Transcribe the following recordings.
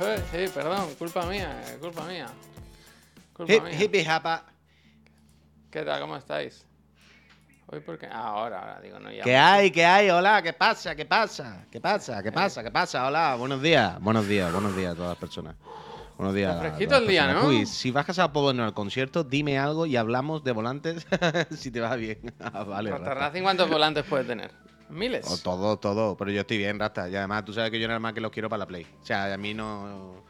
Eh, eh, perdón, culpa mía, eh, culpa mía. Culpa Hip, mía. hippie, japa. ¿Qué tal? ¿Cómo estáis? Hoy porque ah, ahora, ahora digo, no ya. ¿Qué hay? ¿Qué hay? Hola, ¿qué pasa? ¿Qué pasa? ¿Qué pasa? ¿Qué pasa? ¿Qué pasa? Hola, buenos días. Buenos días, buenos días a todas las personas. Buenos días. Está fresquito el día, personas. ¿no? Uy, si bajas a Poblano al concierto, dime algo y hablamos de volantes si te va bien. Ah, vale. Racing, ¿cuántos volantes puede tener? Miles. O todo, todo. Pero yo estoy bien, Rasta. Y además, tú sabes que yo nada más que los quiero para la Play. O sea, a mí no.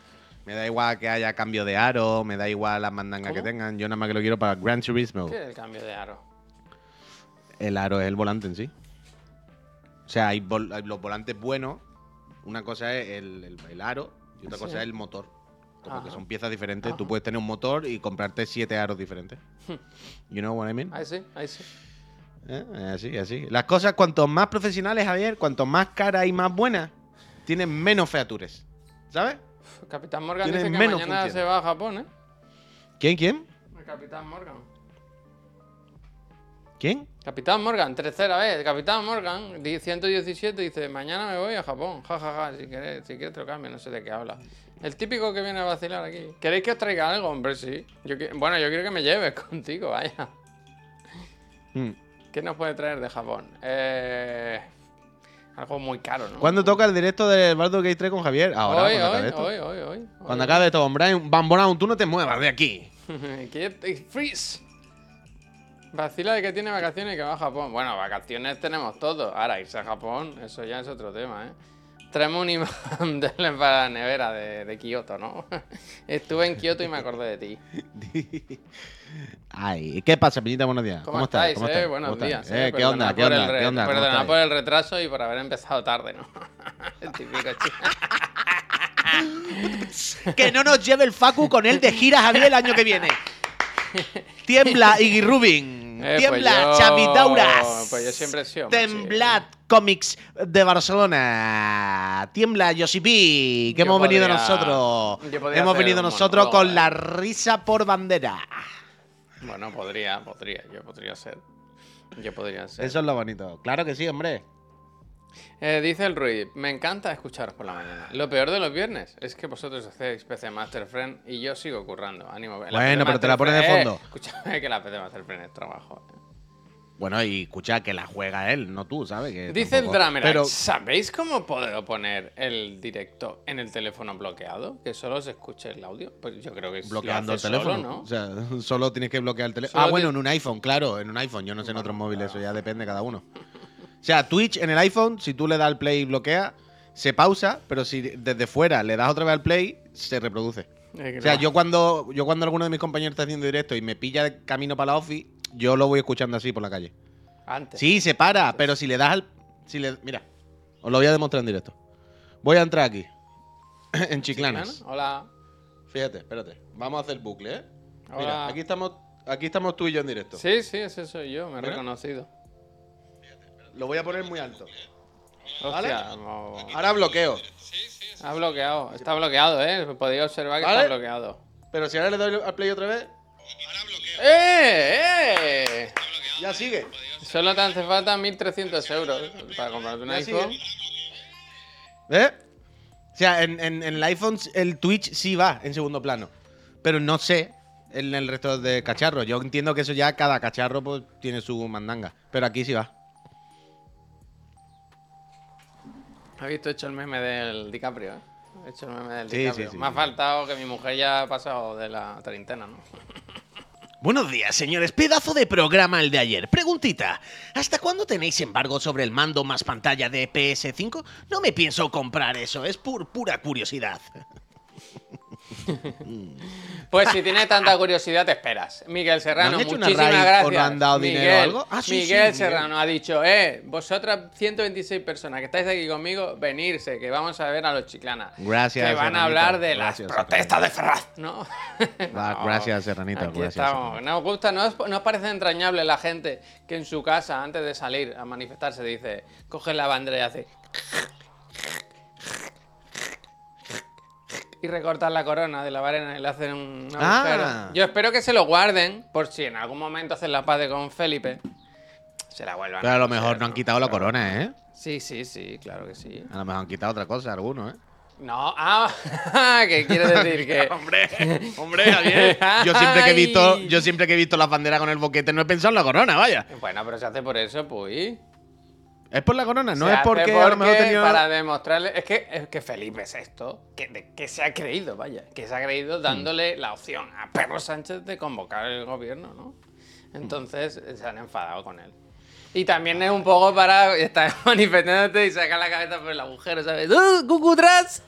Me da igual que haya cambio de aro, me da igual las mandangas que tengan. Yo nada más que lo quiero para Gran Turismo. ¿Qué es el cambio de aro? El aro es el volante en sí. O sea, hay, vol- hay los volantes buenos. Una cosa es el, el- el aro y otra Sí. cosa es el motor. Como que son piezas diferentes. Tú puedes tener un motor y comprarte siete aros diferentes. You know what I mean? Ahí sí, ahí sí. ¿Eh? Así, así. Las cosas, cuanto más profesionales, Javier, cuanto más caras y más buenas, tienen menos features. ¿Sabes? Capitán Morgan Tiene dice que menos mañana funciones. se va a Japón, ¿eh? ¿Quién, quién? El Capitán Morgan. ¿Quién? Capitán Morgan, tercera vez. Capitán Morgan, di- 117, dice, mañana me voy a Japón. Ja, ja, ja, si quieres, si quieres te lo cambio, no sé de qué habla. El típico que viene a vacilar aquí. ¿Queréis que os traiga algo? Hombre, sí. Yo bueno, yo quiero que me lleves contigo, vaya. Hmm. ¿Qué nos puede traer de Japón? Eh, algo muy caro, ¿no? ¿Cuándo toca el directo del Baldur's Gate 3 con Javier? Ahora, hoy, cuando acabe hoy, esto. hoy, hoy, hoy, Cuando acabe esto, Van Brown, tú no te muevas de aquí. Freeze. Vacila de que tiene vacaciones y que va a Japón. Bueno, vacaciones tenemos todos. Ahora, irse a Japón, eso ya es otro tema, ¿eh? Traemos un imán de la- para la nevera de, de Kioto, ¿no? Estuve en Kioto y me acordé de ti. Ay, ¿qué pasa, Piñita? Buenos días. ¿Cómo, ¿Cómo, estás? estáis? ¿Cómo eh? Buenos ¿Cómo días. eh. Eh, ¿Qué onda? ¿Qué por el onda? re- ¿Qué onda? ¿Cómo perdonad estáis? por el retraso y por haber empezado tarde, ¿no? el típico chico. Que no nos lleve el Facu con él de gira, Javier, el año que viene. Tiembla, Iggy Rubin. Eh, pues Tiembla, yo- Xavi Dauras. pues yo siempre he sido Temblad, Comics de Barcelona. Tiembla, Josipi. Que Yo hemos venido nosotros. Hemos venido nosotros monólogo, con eh. la risa por bandera. Bueno, podría, podría, yo podría ser. Yo podría ser. Eso es lo bonito. Claro que sí, hombre. Eh, dice el Rui, me encanta escucharos por la mañana. Lo peor de los viernes es que vosotros hacéis PC Master Friend y yo sigo currando. Ánimo. La Bueno, PC pero te la pones de Friend- fondo. Eh, escúchame que la PC Master Friend es trabajo. Bueno, y escucha que la juega él, no tú, ¿sabes? Que Dice el Dramer, Pero ¿sabéis cómo puedo poner el directo en el teléfono bloqueado? Que solo se escuche el audio. Pues yo creo que bloqueando el solo, teléfono. ¿no? O sea, solo tienes que bloquear el teléfono. Solo Ah, bueno, en un iPhone, claro, en un iPhone. Yo no sé en otros móviles, eso ya depende de cada uno. O sea, Twitch en el iPhone, si tú le das al play y bloquea, se pausa, pero si desde fuera le das otra vez al play, se reproduce. O sea, yo cuando, yo cuando alguno de mis compañeros está haciendo directo y me pilla el camino para la office, yo lo voy escuchando así por la calle. Antes. Sí, se para, pero si le das al. Si le, mira, os lo voy a demostrar en directo. Voy a entrar aquí. en Chiclanas. Hola. Fíjate, espérate. Vamos a hacer bucle, ¿eh? Hola. Mira, aquí estamos, aquí estamos tú y yo en directo. Sí, sí, ese soy yo, me he reconocido. Lo voy a poner muy alto. Hostia, no- Ahora bloqueo. ha bloqueado. Está bloqueado, ¿eh? Podéis observar que ¿Vale? está bloqueado. Pero si ahora le doy al play otra vez, ¡Eh! ¡Eh! ya sigue. Solo te hace falta 1.300 euros para comprarte un iPhone. ¿Eh? O sea, en, en- en el iPhone el Twitch sí va en segundo plano. Pero no sé en el resto de cacharros. Yo entiendo que eso ya cada cacharro pues, tiene su mandanga. Pero aquí sí va. ¿Has visto hecho el meme del DiCaprio? ¿eh? He hecho el meme del Sí, DiCaprio. sí, sí, Me ha faltado que mi mujer ya ha pasado de la treintena, ¿no? Buenos días, señores. Pedazo de programa el de ayer. Preguntita. ¿Hasta cuándo tenéis embargo sobre el mando más pantalla de PS5? No me pienso comprar eso. Es pur- pura curiosidad. Pues si tienes tanta curiosidad, te esperas. Miguel Serrano, ¿No han hecho una muchísimas o gracias. no han dado Miguel, dinero o algo? Ah, sí, sí, Miguel Miguel. Serrano ha dicho, eh, vosotras 126 personas que estáis aquí conmigo, venirse, que vamos a ver a los chiclanas. Gracias, Que van Serranito. a hablar de las protestas de Ferraz, ¿no? Gracias, Serranito, Aquí gracias, estamos. Serranito. Nos gusta, ¿no os, no os parece entrañable la gente que en su casa, antes de salir a manifestarse, dice, coge la bandera y hace... Y recortan la corona de la varena y le hacen un Ah. agujero. Yo espero que se lo guarden por si en algún momento hacen la paz de con Felipe. Se la vuelvan Pero a lo coser, mejor no han quitado la corona, ¿eh? Sí, sí, sí, claro que sí. A lo mejor han quitado otra cosa algunos, ¿eh? No, ah, ¿qué quiere decir? Que. Hombre, hombre, Javier. Yo siempre que he visto, yo siempre que he visto la bandera con el boquete no he pensado en la corona, vaya. Bueno, pero se hace por eso, pues. Es por la corona, no Se es hace porque, a lo mejor porque tenía. Para demostrarle. Es que, es que Felipe VI, que, de- que se ha creído, vaya. Que se ha Hmm. creído dándole la opción a Pedro Sánchez de convocar el gobierno, ¿no? Entonces eh, se han enfadado con él. Y también es un poco para estar manifestándote y sacar la cabeza por el agujero, ¿sabes? ¡Uh, cucutras!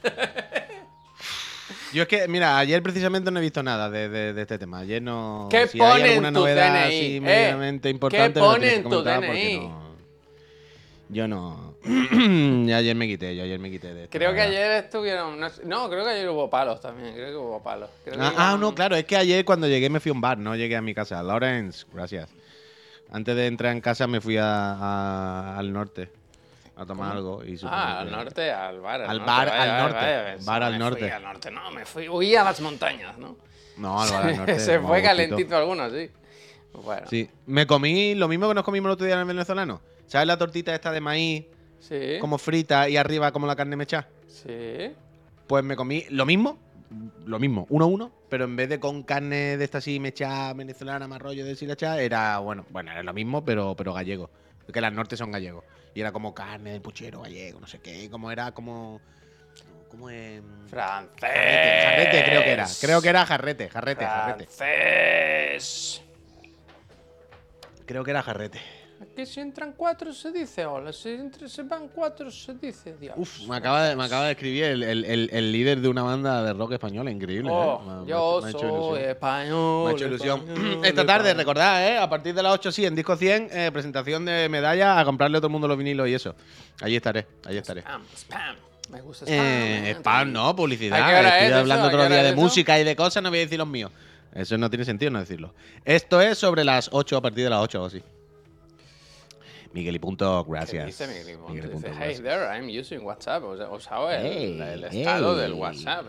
Yo es que, mira, ayer precisamente no he visto nada de, de- de este tema. Ayer no. ¿Qué si hay pone en alguna tu novedad DNI? así eh? medianamente ¿Qué importante, lo pone en tu porque DNI? Yo no. ayer me quité, yo ayer me quité de esto. Creo que ayer estuvieron. No, creo que ayer hubo palos también. Creo que hubo palos. Creo que Ah, ah, no, claro, es que ayer cuando llegué me fui a un bar, no llegué a mi casa. Lawrence, gracias. Antes de entrar en casa me fui a- a- al norte a tomar algo. Y Ah, al norte, al bar. Al bar, vaya, al norte, vaya, bar al fui norte. al norte, no, me fui. Huí a las montañas, ¿no? No, al bar al norte. Se fue calentito algunos, sí. Bueno, sí. Sí, me comí lo mismo que nos comimos el otro día en el venezolano. ¿Sabes la tortita esta de maíz Sí. como frita y arriba como la carne mechada? Sí. Pues me comí lo mismo, lo mismo, uno a uno, pero en vez de con carne de esta así mechada venezolana, más rollo de silachá, era, bueno, bueno, era lo mismo, pero, pero gallego. Porque las nortes son gallegos. Y era como carne de puchero gallego, no sé qué, como era como... ¿Cómo es? Francés. Jarrete, jarrete creo que era. Creo que era jarrete, jarrete, jarrete. Francés. Creo que era jarrete. Aquí si entran cuatro se dice hola, si entre- se van cuatro se dice Dios. Uf, me acaba de, me acaba de escribir el, el- el- el líder de una banda de rock española, increíble. Oh, ¿eh? Me ha yo me soy español. Me ha hecho ilusión. español, Esta tarde, recordad, ¿eh? A partir de las 8 sí, en Disco 100, eh, presentación de medalla a comprarle a todo el mundo los vinilos y eso. Allí estaré, allí estaré. Spam, spam. Me gusta spam. Eh, spam, no, ¿A publicidad. Estoy es eso? hablando ¿A otro día de eso? música y de cosas, no voy a decir los míos. Eso no tiene sentido no decirlo. Esto es sobre las 8, a partir de las 8 o así. Miguel y punto, ¿Qué gracias. dice Miguel y Dice, punto, hey gracias. there, I'm using WhatsApp. O sea, o sea, el, Hey, el estado hey. del WhatsApp,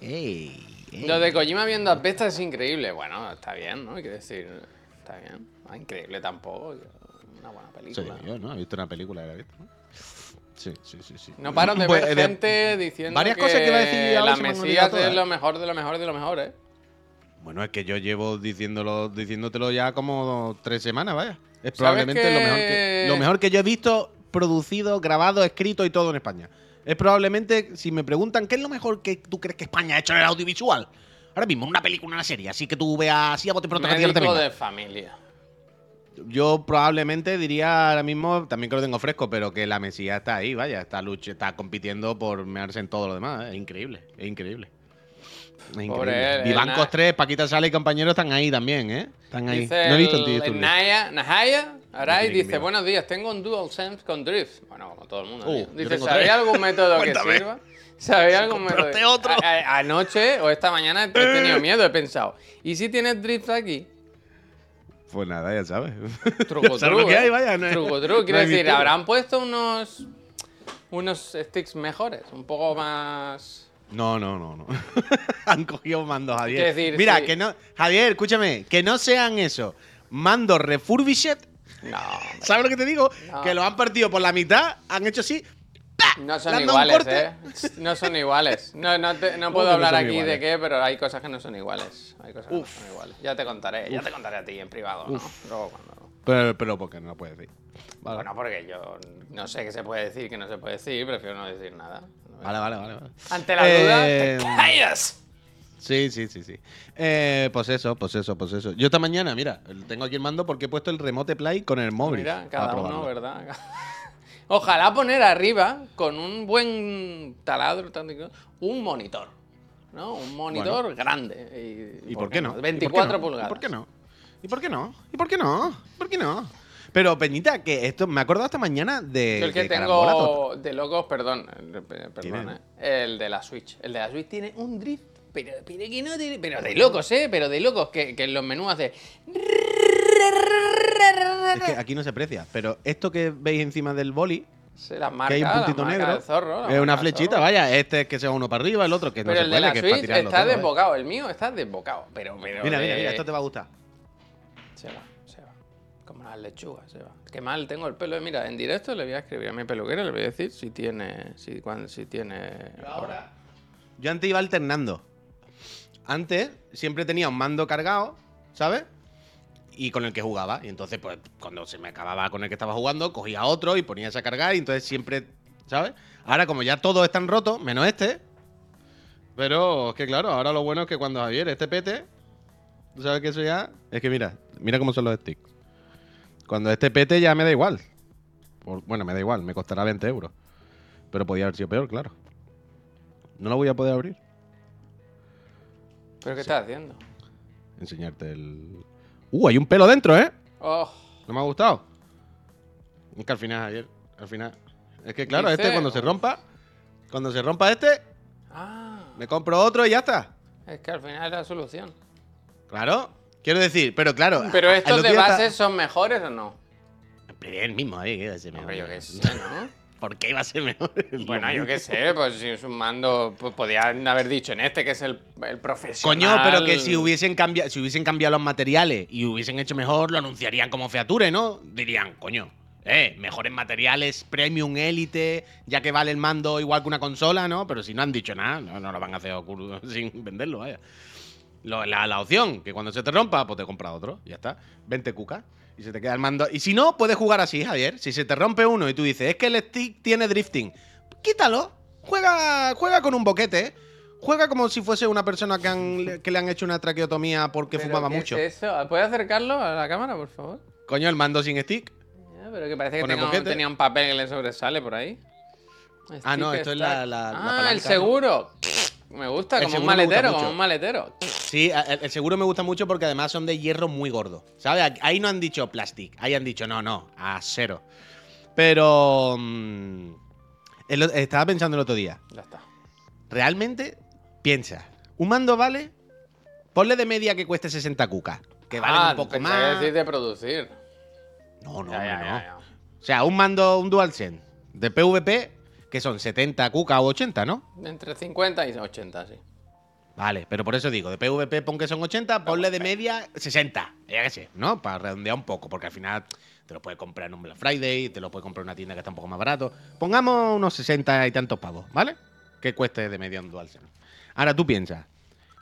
¿eh? Lo de Kojima viendo a Pesta es increíble. Bueno, está bien, ¿no? Quiero decir, está bien. Ah, increíble tampoco. Una buena Sí, película. yo, ¿no? He visto una película, ¿la he visto? ¿no? Sí, sí, sí, sí. No paro de Pues, ver de- gente diciendo varias que cosas que iba a decir la Mesías es lo mejor de lo mejor de lo mejor, ¿eh? Bueno, es que yo llevo diciéndolo, diciéndotelo ya como tres semanas, vaya. Es ¿Sabes probablemente que- lo, mejor que, lo mejor que yo he visto, producido, grabado, escrito y todo en España. Es probablemente, si me preguntan, ¿qué es lo mejor que tú crees que España ha hecho en el audiovisual? Ahora mismo, una película, una serie, así que tú veas así a bote pronto Médico de familia. Yo probablemente diría ahora mismo, también que lo tengo fresco, pero que la Mesías está ahí, vaya, está lucha, está compitiendo por mearse en todo lo demás. ¿eh? Es increíble, es increíble. Increíble. él, Vivancos él, 3, Paquita Sala y compañeros están ahí también, ¿eh? Están ahí. Dice no he visto el el, el Naya, Nahaya Aray que dice, buenos días, tengo un DualSense con Drift. Bueno, como todo el mundo. Uh, Dice, ¿sabéis algún método que sirva? ¿Sabéis algún método? Otro. A- a- anoche o esta mañana he tenido miedo, he pensado. ¿Y si tienes Drift aquí? Pues nada, ya sabes. Truco, ¿Sabes lo truco. que ¿eh? hay? Vaya, no- truco, truco. Quiero decir, habrán puesto unos unos sticks mejores, un poco más. No, no, no, no. Han cogido mandos, Javier. Quiero decir, Mira, sí. que no. Javier, escúchame, que no sean eso. Mandos refurbished. No, ¿Sabes lo que te digo? No. Que lo han partido por la mitad, han hecho así. no son ¿Le han dado un iguales? ¿eh? No son iguales. No, no, te- no ¿Cómo puedo hablar aquí iguales? de qué, pero hay cosas que no son iguales. Hay cosas que no son iguales. Ya te contaré, ya te contaré a ti en privado, ¿no? Luego cuando. Pero, pero porque no lo puedes decir. Vale. Bueno, porque yo no sé qué se puede decir, qué no se puede decir, prefiero no decir nada. Vale, vale, vale. vale. Ante la duda, Eh, te callas. Sí, sí, sí, sí. Eh, pues eso, pues eso, pues eso. Yo esta mañana, mira, tengo aquí el mando porque he puesto el remote play con el móvil. Mira, cada uno. ¿verdad? Ojalá poner arriba, con un buen taladro, un monitor. ¿No? Un monitor grande. Y, ¿Y por qué no? ¿Y por qué 24 no? pulgadas. ¿Y por qué no? ¿Y por qué no? ¿Y por qué no? ¿Por qué no? Pero, Peñita, que esto me acordado esta mañana de. Yo el que de tengo de locos, perdón, eh, pe- perdón, Tiene. eh, el de la Switch. El de la Switch tiene un drift, pero, pero que no tiene, pero de locos, ¿eh? Pero de locos, que, que en los menús hace... Es que aquí no se aprecia, pero esto que veis encima del boli, la que marca, hay un la puntito marca negro, zorro, es una flechita, zorro. vaya. Este es que sea uno para arriba, el otro que no se de puede, la que es para Switch tirarlo está todo, ¿eh? desbocado, el mío está desbocado. Pero, pero Mira, de- mira, mira, esto te va a gustar. Se va, se va. Como las lechugas, se va. Qué mal tengo el pelo. Mira, en directo le voy a escribir a mi peluquero, le voy a decir si tiene. Si, cuando, si tiene. Ahora. Yo antes iba alternando. Antes siempre tenía un mando cargado, ¿sabes? Y con el que jugaba. Y entonces, pues, cuando se me acababa con el que estaba jugando, cogía otro y ponía ese a cargar. Y entonces siempre, ¿sabes? Ahora, como ya todos están rotos, menos este. Pero es que claro, ahora lo bueno es que cuando Javier este pete, ¿tú sabes que eso ya? Es que mira, mira cómo son los sticks. Cuando este pete ya me da igual. Por- bueno, me da igual, me costará 20 euros. Pero podía haber sido peor, claro. No lo voy a poder abrir. ¿Pero qué estás haciendo? Enseñarte el. ¡Uh! Hay un pelo dentro, ¿eh? Oh, No me ha gustado. Es que al final, ayer. Al final. Es que claro, Dice- este cuando se rompa. Cuando se rompa este, ah, me compro otro y ya está. es que al final es la solución. Claro. Quiero decir, pero claro. Pero estos de base está- son mejores o no? El mismo, ¿eh? ¿Qué iba a ser mejor? Hombre, yo qué sé, ¿no? ¿Por qué iba a ser mejor? Bueno, yo qué sé, pues si es un mando, pues podían haber dicho en este que es el, el profesional. Coño, pero que si hubiesen, cambiado, si hubiesen cambiado los materiales y hubiesen hecho mejor, lo anunciarían como feature, ¿no? Dirían, coño, eh, mejores materiales, premium élite, ya que vale el mando igual que una consola, ¿no? Pero si no han dicho nada, no, no lo van a hacer sin venderlo, vaya. Lo- la, la opción, que cuando se te rompa, pues te compras otro, ya está. 20 cucas y se te queda el mando. Y si no, puedes jugar así, Javier. Si se te rompe uno y tú dices, es que el stick tiene drifting, quítalo. Juega, juega con un boquete. Juega como si fuese una persona que, han- que le han hecho una traqueotomía porque ¿Pero fumaba mucho. Es eso? ¿Puedes acercarlo a la cámara, por favor? Coño, el mando sin stick. Ya, pero que parece que tenía un papel que le sobresale por ahí. Ah, no, esto es la- Ah, palanca, el ¿no? Me gusta, El como un maletero, como un maletero. Sí, el, el seguro me gusta mucho porque además son de hierro muy gordo. ¿Sabes? Ahí no han dicho plastic. Ahí han dicho, no, no, acero. Pero. mm, estaba pensando el otro día. Ya está. Realmente, piensa. Un mando vale. Ponle de media que cueste 60 cucas. Que vale Ah, un poco más. decir de producir. No, no, Ya, ya, hombre, ya, no. ya. O sea, un mando, un DualSense de PvP, que son 70 cucas o 80, ¿no? Entre 50 y 80, sí. Vale, pero por eso digo, de PvP pon que son 80, ponle de media 60, ya que sé, ¿no? Para redondear un poco, porque al final te lo puedes comprar en un Black Friday, te lo puedes comprar en una tienda que está un poco más barato. Pongamos unos 60 y tantos pavos, ¿vale? Que cueste de media un DualSense. Ahora tú piensas,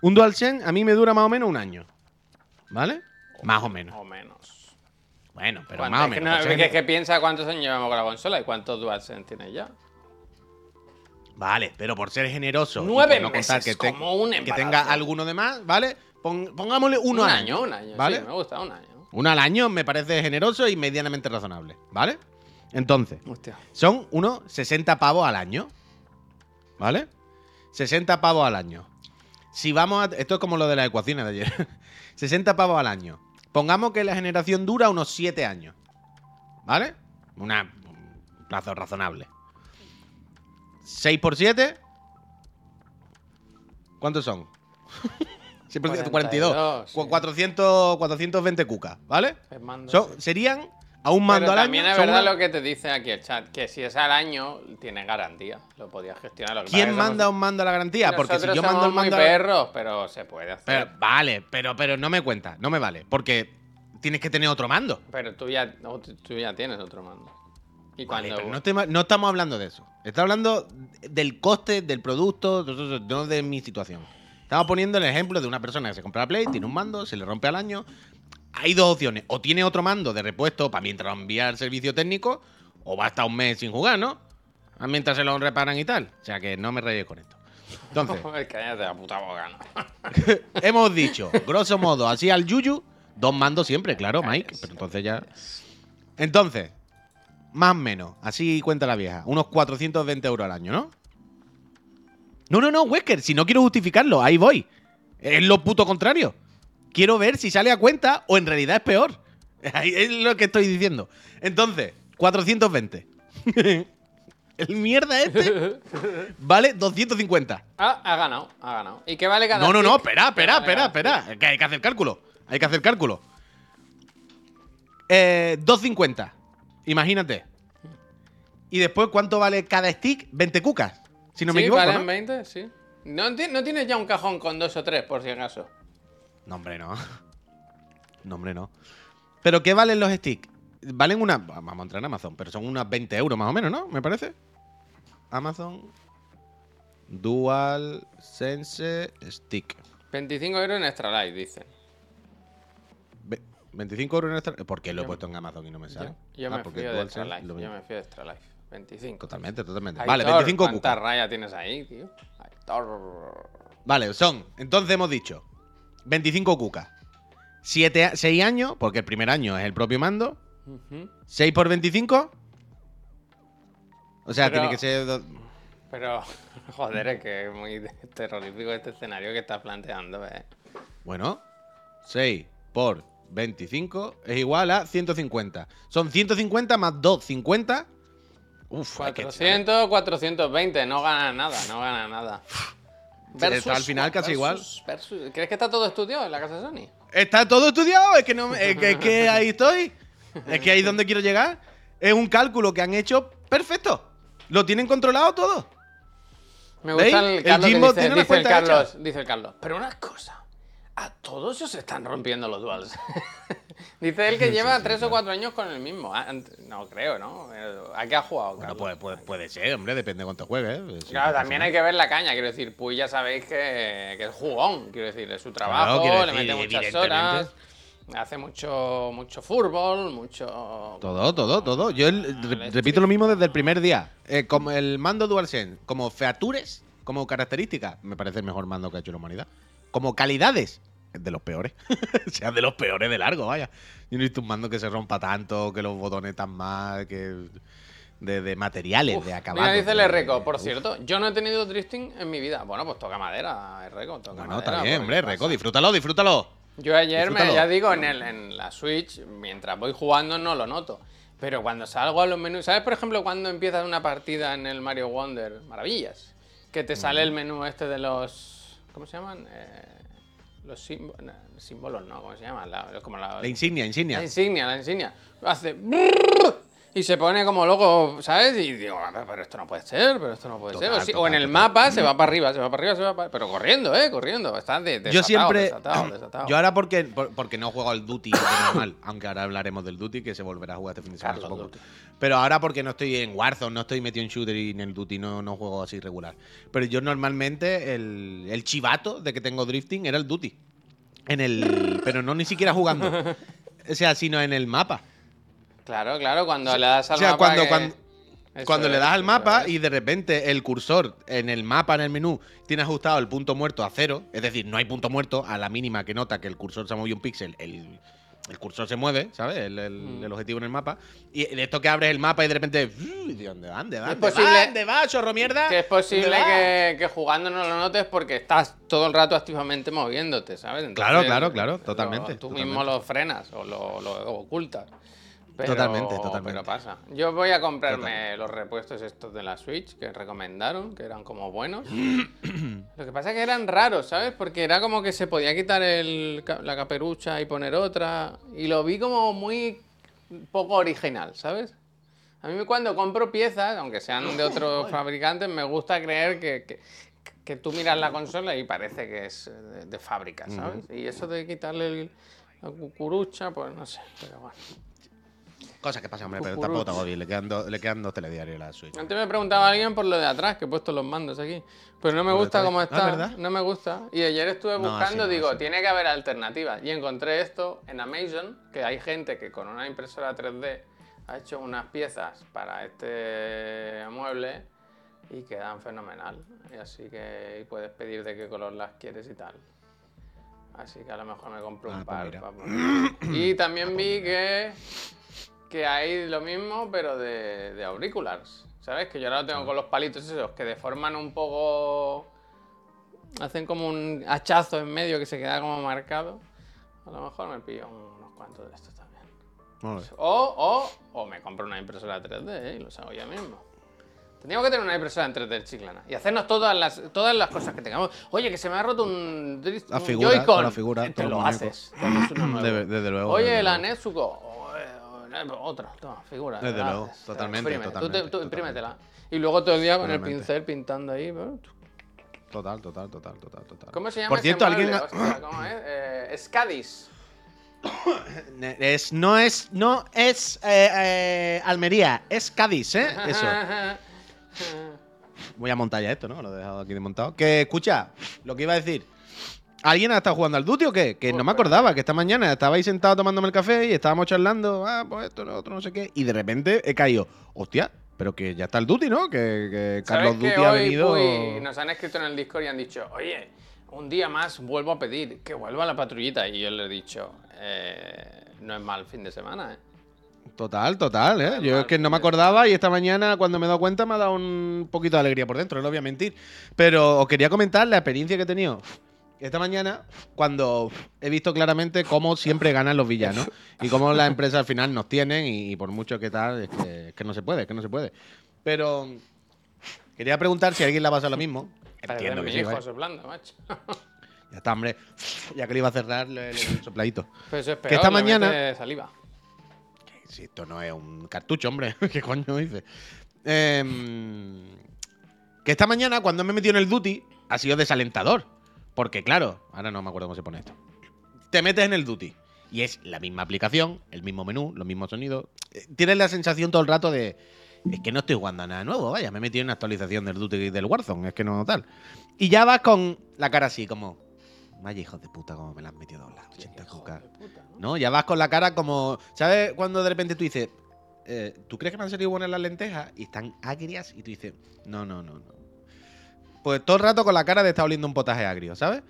un DualSense a mí me dura más o menos un año, ¿vale? Más o menos. O menos. Bueno, pero ¿Cuánto- más o que menos. no- o sea, es que, que piensa cuántos años llevamos con la consola y cuántos DualSense tiene ya. Vale, pero por ser generoso. Nueve no meses, que, te- como un que tenga alguno de más, ¿vale? Pon- pongámosle uno un al año, un año. ¿vale? Sí, me gusta, un año. Uno al año me parece generoso y medianamente razonable, ¿vale? Entonces, Hostia. son unos 60 pavos al año, ¿vale? 60 pavos al año. Si vamos a... Esto es como lo de las ecuaciones de ayer. 60 pavos al año. Pongamos que la generación dura unos 7 años, ¿vale? Una, un plazo razonable. 6 por 7. ¿Cuántos son? 6 por 7, 42. 42, sí. Cu- 400, 420 cucas, ¿vale? Mando, Son- sí. serían a un mando Pero al año. también es verdad una- lo que te dice aquí el chat, que si es al año, tiene garantía. Lo podías gestionar. Lo que ¿Quién que somos- manda un mando a la garantía? Porque si Nosotros yo mando el muy mando. la- perros, pero se puede hacer. Pero, Pero, vale, pero, pero no me cuenta, no me vale. Porque tienes que tener otro mando. tú, ya, tú ya tienes otro mando. Y cuando... no, estamos hablando de eso. Está hablando del coste del producto, no de mi situación. Estamos poniendo el ejemplo de una persona que se compra la Play, tiene un mando, se le rompe al año. Hay dos opciones. O tiene otro mando de repuesto para mientras lo envía al servicio técnico, o va a estar un mes sin jugar, ¿no? Ah, Mientras se lo reparan y tal. O sea que no me rayes con esto. Entonces, Cállate la puta boca, ¿no? hemos dicho, grosso modo, así al Yuyu, dos mandos siempre, claro, Mike. Pero entonces ya. Entonces, más o menos, así cuenta la vieja, unos 420 euros al año, ¿no? No, no, no, Wesker, si no quiero justificarlo, ahí voy. Es lo puto contrario. Quiero ver si sale a cuenta o en realidad es peor. Ahí es lo que estoy diciendo. Entonces, 420. El mierda este vale 250. Ah, ha ganado, ha ganado. ¿Y qué vale cada No, no, no, espera, ¿Qué espera, espera, espera. Que hay que hacer cálculo. Hay que hacer cálculo. Eh, 2.50. Imagínate. Y después, ¿cuánto vale cada stick? 20 cucas. Si no me sí, equivoco. valen ¿no? 20, sí. ¿No, ti- ¿No tienes ya un cajón con dos o tres, por si acaso? No, hombre, no. No, hombre, no. ¿Pero qué valen los sticks? Valen una. Vamos a entrar en Amazon, pero son unas 20 euros más o menos, ¿no? Me parece. Amazon. Dual Sense Stick. 25 euros en Extra Life, dicen. Ve- 25 euros en extra. ¿Por qué lo he puesto en Amazon y no me sale? Yo, yo Ah, me fío de Extra Life. lo Yo me fío de Extra Life. 25. Totalmente, totalmente. Aitor, Vale, 25 ¿Cuántas cucas. rayas tienes ahí, tío? Aitor. Vale, son. Entonces hemos dicho 25 cucas. 6 años, porque el primer año es el propio mando. Ujú. 6 por 25. O sea, Pero- tiene que ser. do- Pero, joder, es que es muy terrorífico este escenario que estás planteando, ¿eh? Bueno, 6 por 25 es igual a 150. Son 150 más 2, 50. Uf, hay que- 400, 420, no gana nada, no gana nada. está al final casi igual. versus- ¿Crees que está todo estudiado en la casa de Sony? Está todo estudiado, es que, no, es que, es que ahí estoy. Es que ahí es donde quiero llegar. Es un cálculo que han hecho perfecto. Lo tienen controlado todo. Me ¿Veis? gusta el El Carlos dice, tiene dice el Carlos, dice el Carlos. Pero una cosa, a todos se están rompiendo los duals. dice él que lleva tres o cuatro años con el mismo. Ah, No creo, ¿no? Eh, ¿A qué ha jugado? Bueno, puede, puede, puede ser, hombre, depende de cuánto juegues. ¿eh? Claro, también hay que ver la caña, quiero decir, Puy ya sabéis que, que es jugón, quiero decir, es su trabajo, le mete muchas horas, hace mucho mucho fútbol, mucho... Todo, todo, todo. Yo el- Vale, repito lo mismo desde el primer día. Eh, como el mando DualSense, como features, como características, me parece el mejor mando que ha hecho la humanidad. Como calidades, es de los peores. o sea, de los peores de largo, vaya. Yo no he visto un mando que se rompa tanto, que los botones tan mal, que. De, de materiales, de acabado. Mira, dice el Reco, por Uf. cierto, yo no he tenido drifting en mi vida. Bueno, pues toca madera, Reco, toca No, no, madera. está bien, hombre. Reco, disfrútalo, disfrútalo. Yo ayer, me, ya digo, en, el, en la Switch, mientras voy jugando no lo noto. Pero cuando salgo a los menús, ¿sabes, por ejemplo, cuando empiezas una partida en el Mario Wonder? Maravillas. Que te sale el menú este de los... ¿Cómo se llaman? Eh, los símbolos, símbolos, ¿no? ¿Cómo se llaman? La- como la, La insignia, insignia. la insignia, la insignia. Hace... Y se pone como loco, ¿sabes? Y digo, "Ah, pero esto no puede ser, pero esto no puede ser. O, Total, en el total. mapa se va para arriba, se va para arriba, se va para... Pero corriendo, ¿eh? Corriendo. Está de, desatado, yo siempre. desatado, desatado. Yo ahora porque, por- porque no juego al Duty normal, aunque ahora hablaremos del Duty, que se volverá a jugar este fin de semana, supongo. Pero ahora porque no estoy en Warzone, no estoy metido en shooter y en el Duty no, no juego así regular. Pero yo normalmente el, el chivato de que tengo drifting era el Duty. En el. Pero no ni siquiera jugando. O sea, sino en el mapa. Claro, claro, cuando le das al o sea, mapa cuando, que- cuando, le das al mapa es. y de repente el cursor en el mapa, en el menú, tiene ajustado el punto muerto a cero, es decir, no hay punto muerto, a la mínima que nota que el cursor se ha movido un píxel, el, el cursor se mueve, ¿sabes? El, el- Mm. el objetivo en el mapa. Y de esto que abres el mapa y de repente. "Uh, ¿de ¿Dónde va? ¿Dónde va? Es ¿Dónde posible va? ¿Dónde va, chorro mierda? Que es posible ¿Dónde va?". que, que jugando no lo notes porque estás todo el rato activamente moviéndote, ¿sabes? Claro, claro, claro, totalmente, lo- tú totalmente. mismo lo frenas o lo, lo ocultas. Pero, Totalmente, totalmente. Pero pasa. Yo voy a comprarme los repuestos estos de la Switch que recomendaron, que eran como buenos. lo que pasa es que eran raros, ¿sabes? Porque era como que se podía quitar el la caperucha y poner otra. Y lo vi como muy poco original, ¿sabes? A mí cuando compro piezas, aunque sean de otros fabricantes, me gusta creer que, que, que tú miras la consola y parece que es de, de fábrica, ¿sabes? Y eso de quitarle el- la cucurucha, pues no sé, pero bueno. Cosa que pasa, hombre, pero tampoco te agobies, Le quedan, dos- le quedan dos telediarios a la Switch. Antes me preguntaba alguien por lo de atrás, que he puesto los mandos aquí. Pero no me gusta cómo Ah, está. ¿verdad? no me gusta. Y ayer estuve No, buscando, no, digo, así. tiene que haber alternativas. Y encontré esto en Amazon, que hay gente que con una impresora 3D ha hecho unas piezas para este mueble y quedan fenomenal. Y así que puedes pedir de qué color las quieres y tal. Así que a lo mejor me compro un Ah, pues par. para. Y también vi que, que hay lo mismo, pero de, de auriculares. ¿Sabes? Que yo ahora lo tengo con los palitos esos que deforman un poco. Hacen como un hachazo en medio que se queda como marcado. A lo mejor me pillo unos cuantos de estos también. O, o, o me compro una impresora 3D ¿eh? y los hago ya mismo. Tendríamos que tener una impresora en 3D chiclana y hacernos todas las, todas las cosas que tengamos. Oye, que se me ha roto un, un figura, Joy-Con. figura, Te lo muñeco. haces. Debe- desde luego, Oye, desde la luego. Nezuko. Otra, toma, figura. Desde luego, totalmente, Imprime, tú te- totalmente, Tú, imprímetela. Y luego todo el día con el Totalmente. pincel pintando ahí. ¿no? Total, total, total, total, total. ¿Cómo se llama Por cierto, alguien. Hostia, ¿cómo es? Eh, Scadis. Es, no es, no es eh, eh, Almería, es Cádiz, ¿eh? Eso. Voy a montar ya esto, ¿no? Lo he dejado aquí desmontado. Que escucha, lo que iba a decir. ¿Alguien ha estado jugando al Duty o qué? Que no me acordaba, que esta mañana estaba ahí sentado tomándome el café y estábamos charlando, ah, pues esto, lo otro, no sé qué. Y de repente he caído, hostia, pero que ya está el Duty, ¿no? Que, que Carlos ¿Sabes Duty que ha hoy venido. fui- nos han escrito en el Discord y han dicho, oye, un día más vuelvo a pedir que vuelva la patrullita. Y yo le he dicho, eh, no es mal fin de semana, ¿eh? Total, total, ¿eh? Yo es que no me acordaba y esta mañana cuando me he dado cuenta me ha dado un poquito de alegría por dentro, no lo voy a mentir. Pero os quería comentar la experiencia que he tenido esta mañana cuando he visto claramente cómo siempre ganan los villanos y cómo las empresas al final nos tienen y, y por mucho que tal, es que, es que no se puede, es que no se puede. Pero quería preguntar si a alguien le ha pasado lo mismo. Entiendo mi que sí, hijo vaya. soplando, macho. Ya está, hombre. Ya que le iba a cerrar, le, le doy un sopladito. Pero eso es peor, Que esta mañana- saliva. Si esto no es un cartucho, hombre. ¿Qué coño dice? Em, que esta mañana, cuando me he metido en el duty, ha sido desalentador. Porque, claro, ahora no me acuerdo cómo se pone esto. Te metes en el duty. Y es la misma aplicación, el mismo menú, los mismos sonidos. Eh, Tienes la sensación todo el rato de. Es que no estoy jugando a nada nuevo, vaya. Me he metido en una actualización del Duty y del Warzone. Es que no tal. Y ya vas con la cara así, como. Vaya hijos de puta, como me la han metido. 80 cucas. de puta, ¿no? ¿no? Ya vas con la cara como. ¿Sabes cuando de repente tú dices, eh, ¿tú crees que me han salido buenas las lentejas? Y están agrias y tú dices, no, no, no, no. Pues todo el rato con la cara de estar oliendo un potaje agrio, ¿sabes?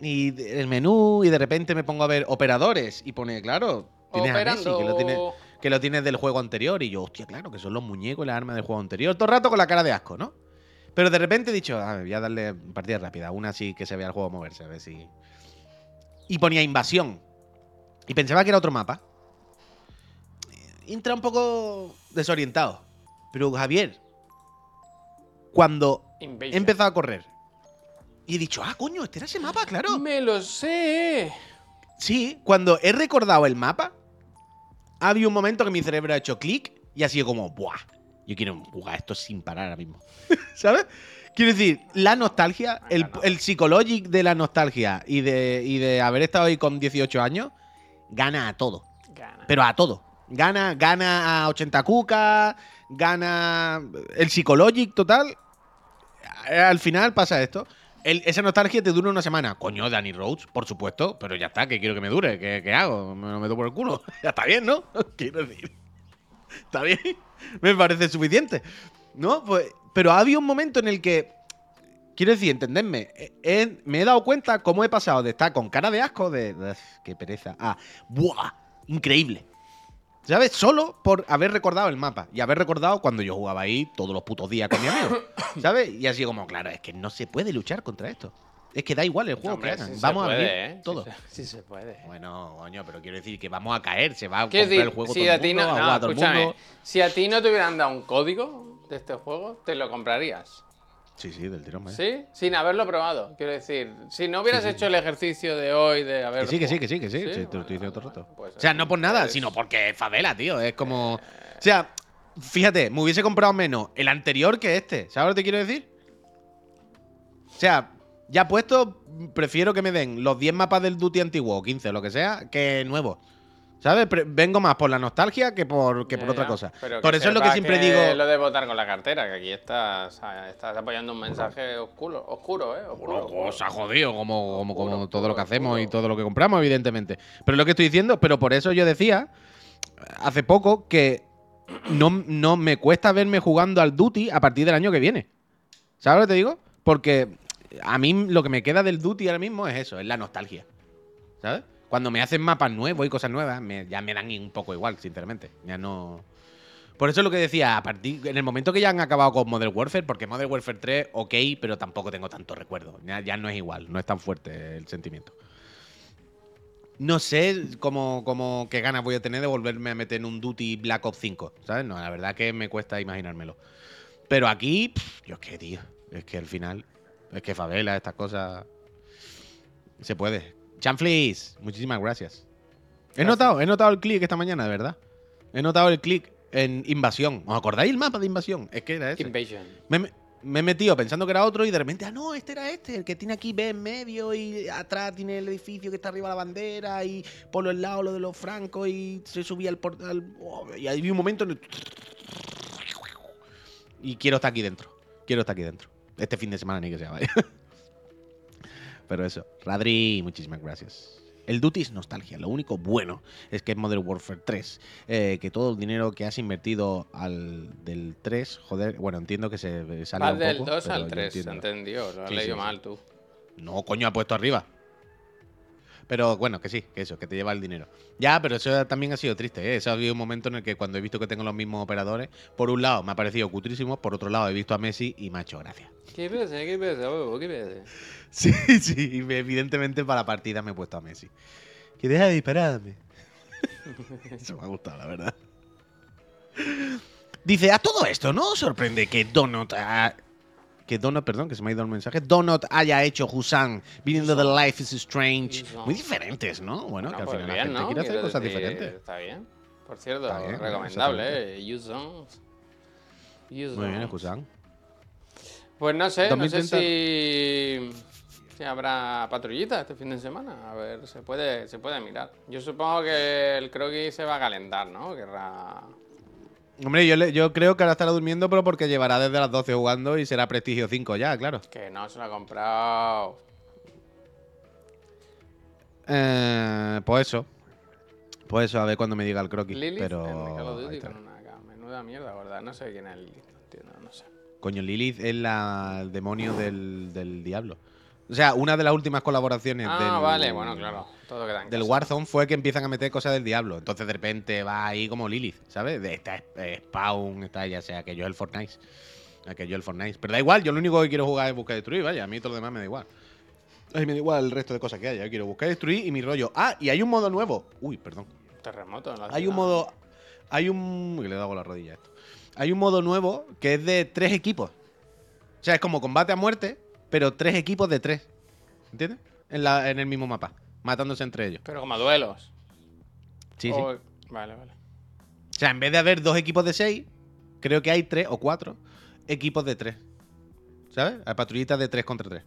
Y el menú, y de repente me pongo a ver operadores y pone, claro, tienes a Messi, que lo tienes, que lo tienes del juego anterior. Y yo, hostia, claro, que son los muñecos y las armas del juego anterior. Todo el rato con la cara de asco, ¿no? Pero de repente he dicho, a ver, voy a darle partida rápida, una así que se vea el juego moverse, a ver si. Y ponía invasión. Y pensaba que era otro mapa. Entra un poco desorientado. Pero Javier, cuando he Invasion. empezado a correr y he dicho, ah, coño, este era ese mapa, claro. Me lo sé. Sí, cuando he recordado el mapa, ha habido un momento que mi cerebro ha hecho clic y ha sido como, ¡buah! Yo quiero jugar esto sin parar ahora mismo. ¿Sabes? Quiero decir, la nostalgia, el, el psicologic de la nostalgia y de, y de haber estado ahí con 18 años, gana a todo. Gana. Pero a todo. Gana, gana a 80 cucas, gana el psicologic total. Al final pasa esto. Esa nostalgia te dura una semana. Coño, Danny Rhodes, por supuesto, pero ya está, que quiero que me dure. ¿Qué, qué hago? ¿Me lo meto por el culo? ya está bien, ¿no? Quiero decir. Está bien. Me parece suficiente. ¿No? Pues, pero ha habido un momento en el que. Quiero decir, entendedme. he- me he dado cuenta cómo he pasado de estar con cara de asco, de. "Uf, ¡Qué pereza! a. ¡Buah! Increíble. ¿Sabes? Solo por haber recordado el mapa. Y haber recordado cuando yo jugaba ahí todos los putos días con mi amigo. ¿Sabes? Y así como, claro, es que no se puede luchar contra esto. Es que da igual el juego Hombre, que hagan. sí vamos a ver ¿eh? Sí todo. se- Sí, se puede. Bueno, coño, pero quiero decir que vamos a caer. Se va a comprar decir, el juego si todo a el ti mundo, no, a no, jugar todo el escúchame, mundo. si a ti no te hubieran dado un código de este juego, te lo comprarías. Sí, sí, del tirón, vaya. ¿Sí? Sin haberlo probado. Quiero decir, si no hubieras hecho el ejercicio de hoy de haber. Que sí, que sí, que sí, que sí. Te lo bueno, estoy diciendo todo el bueno, rato. pues, o sea, no por nada, sino porque es favela, tío. Es como. O sea, fíjate, me hubiese comprado menos el anterior que este. ¿Sabes lo que te quiero decir? O sea, ya puesto, prefiero que me den los 10 mapas del Duty antiguo, o 15, o lo que sea, que nuevos. ¿Sabes? Vengo más por la nostalgia que por, que por Ya, otra ya. cosa. Pero Por eso es lo que siempre digo. Lo de votar con la cartera, que aquí estás, estás apoyando un mensaje oscuro, oscuro, ¿eh? Oscuro, os ha jodido, como, como, como Oscuro, todo lo que hacemos y todo lo que compramos, evidentemente. Pero es lo que estoy diciendo, pero por eso yo decía hace poco que no, no me cuesta verme jugando al Duty a partir del año que viene. ¿Sabes lo que te digo? Porque a mí lo que me queda del Duty ahora mismo es eso, es la nostalgia. ¿Sabes? Cuando me hacen mapas nuevos y cosas nuevas, ya me dan un poco igual, sinceramente. Ya no. Por eso es lo que decía, a partir, en el momento que ya han acabado con Modern Warfare, porque Modern Warfare 3, ok, pero tampoco tengo tanto recuerdo. Ya, ya no es igual, no es tan fuerte el sentimiento. No sé cómo, cómo- qué ganas voy a tener de volverme a meter en un Duty Black Ops 5, ¿sabes? No, la verdad que me cuesta imaginármelo. Pero aquí, pff, yo es que, tío, es que al final, es que favela, estas cosas, se puede. Chanflis, muchísimas gracias. He notado, he notado el clic esta mañana, de verdad. He notado el clic en invasión. ¿Os acordáis el mapa de invasión? Es que era ese. Invasion. Me, he metido pensando que era otro y de repente, ah, no, este era este, el que tiene aquí B en medio y atrás tiene el edificio que está arriba la bandera y por los lados lo de los francos y se subía el portal. Oh, y ahí vi un momento en el... Y quiero estar aquí dentro. quiero estar aquí dentro. Este fin de semana ni que sea, vaya. Pero eso. Radri, muchísimas gracias. El Duty es nostalgia. Lo único bueno es que es Modern Warfare 3. eh, que todo el dinero que has invertido al del 3, joder, bueno, entiendo que se sale Vas del poco, 2 pero al yo 3, entiendo. entendió. Lo has Sí, leído sí. mal tú. No, coño, ha puesto arriba. Pero bueno, que sí, que eso, que te lleva el dinero. Ya, pero eso también ha sido triste, ¿eh? Eso ha habido un momento en el que cuando he visto que tengo los mismos operadores, por un lado me ha parecido cutrísimo, por otro lado he visto a Messi y me ha hecho gracia. ¿Qué pasa? ¿Qué pasa, huevo? ¿Qué pasa? Sí, sí, evidentemente para la partida me he puesto a Messi. Que deja de dispararme. Eso me ha gustado, la verdad. Dice, a todo esto, ¿no os sorprende que Donut Que Donut, perdón, que se me ha ido el mensaje. Donut haya hecho Husan viniendo de Life is Strange. Muy diferentes, ¿no? Bueno, que al pues final la bien, gente ¿no? quiere hacer Quiero cosas decir, diferentes. Está bien. Por cierto, bien, recomendable, ¿eh? Use Muy bien. Husan. Pues no sé, no sé 2030. si, si habrá patrullita este fin de semana. A ver, se puede, se puede mirar. Yo supongo que el croquis se va a calentar, ¿no? Querrá... Hombre, yo, le- yo creo que ahora estará durmiendo, pero porque llevará desde las 12 jugando y será Prestigio 5 ya, claro. Que no se lo ha comprado. Eh, pues eso. Pues eso, a ver cuando me diga el croquis. Lilith pero... en Call of Duty con una menuda mierda, ¿verdad? No sé quién es Lilith, no entiendo, no sé. Coño, Lilith es la, el demonio del, del diablo. O sea, una de las últimas colaboraciones Ah, del, vale, bueno, claro. Todo queda en del casa. Warzone fue que empiezan a meter cosas del diablo. Entonces de repente va ahí como Lilith, ¿sabes? De esta eh, Spawn, esta ya sea aquello es el Fortnite. Aquello el Fortnite. Pero da igual, yo lo único que quiero jugar es buscar y destruir, vaya. A mí todo lo demás me da igual. A mí me da igual el resto de cosas que haya. Yo quiero buscar y destruir y mi rollo. Ah, y hay un modo nuevo. Uy, perdón. Terremoto en la Hay un modo. Hay un. uy, le he dado la rodilla a esto. Hay un modo nuevo que es de tres equipos. O sea, es como combate a muerte, pero tres equipos de tres. ¿Entiendes? En, la, en el mismo mapa. Matándose entre ellos. Pero como duelos. Sí, sí. O- Vale, vale. O sea, en vez de haber dos equipos de seis, creo que hay tres o cuatro equipos de tres. ¿Sabes? Hay patrullitas de tres contra tres.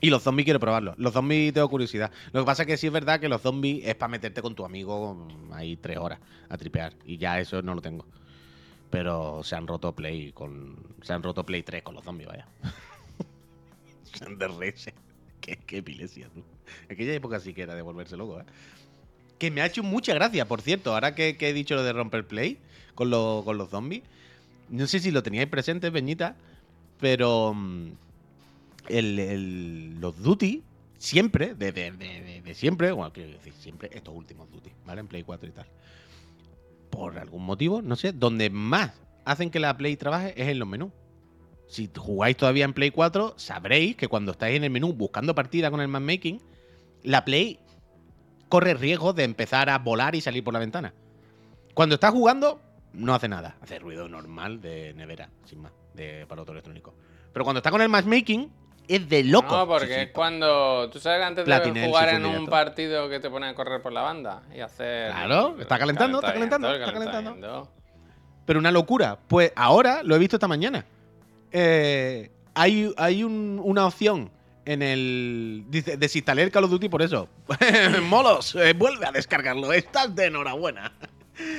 Y los zombies quiero probarlos. Los zombies tengo curiosidad. Lo que pasa es que sí es verdad que los zombies es para meterte con tu amigo mm, ahí tres horas a tripear. Y ya eso no lo tengo. Pero se han roto Play con. Se han roto Play 3 con los zombies, vaya. han derrese. Qué, qué epilepsia, tú. Aquella época sí que era de volverse loco, ¿eh? Que me ha hecho mucha gracia, por cierto. Ahora que, he dicho lo de romper Play con, lo- con los zombies. No sé si lo teníais presente, Peñita. Pero. mm, el- los Duty, siempre, de, de- de- de- de siempre, bueno, quiero decir, siempre, estos últimos Duty, ¿vale? En Play 4 y tal. Por algún motivo, no sé, donde más hacen que la Play trabaje es en los menús. Si jugáis todavía en Play 4, sabréis que cuando estáis en el menú buscando partida con el matchmaking, la Play corre riesgo de empezar a volar y salir por la ventana. Cuando estás jugando, no hace nada. Hace ruido normal de nevera, sin más, de aparato electrónico. Pero cuando está con el matchmaking, es de loco. No, porque Sí, sí. es cuando. ¿Tú sabes que antes Platinel, de jugar en un partido que te ponen a correr por la banda y hacer. Claro, está calentando, está calentando, está calentando. Pero una locura. Pues ahora lo he visto esta mañana. Eh, hay hay un- una opción en el. Dice, desinstalé el Call of Duty por eso. Molos, eh, vuelve a descargarlo. Estás de enhorabuena.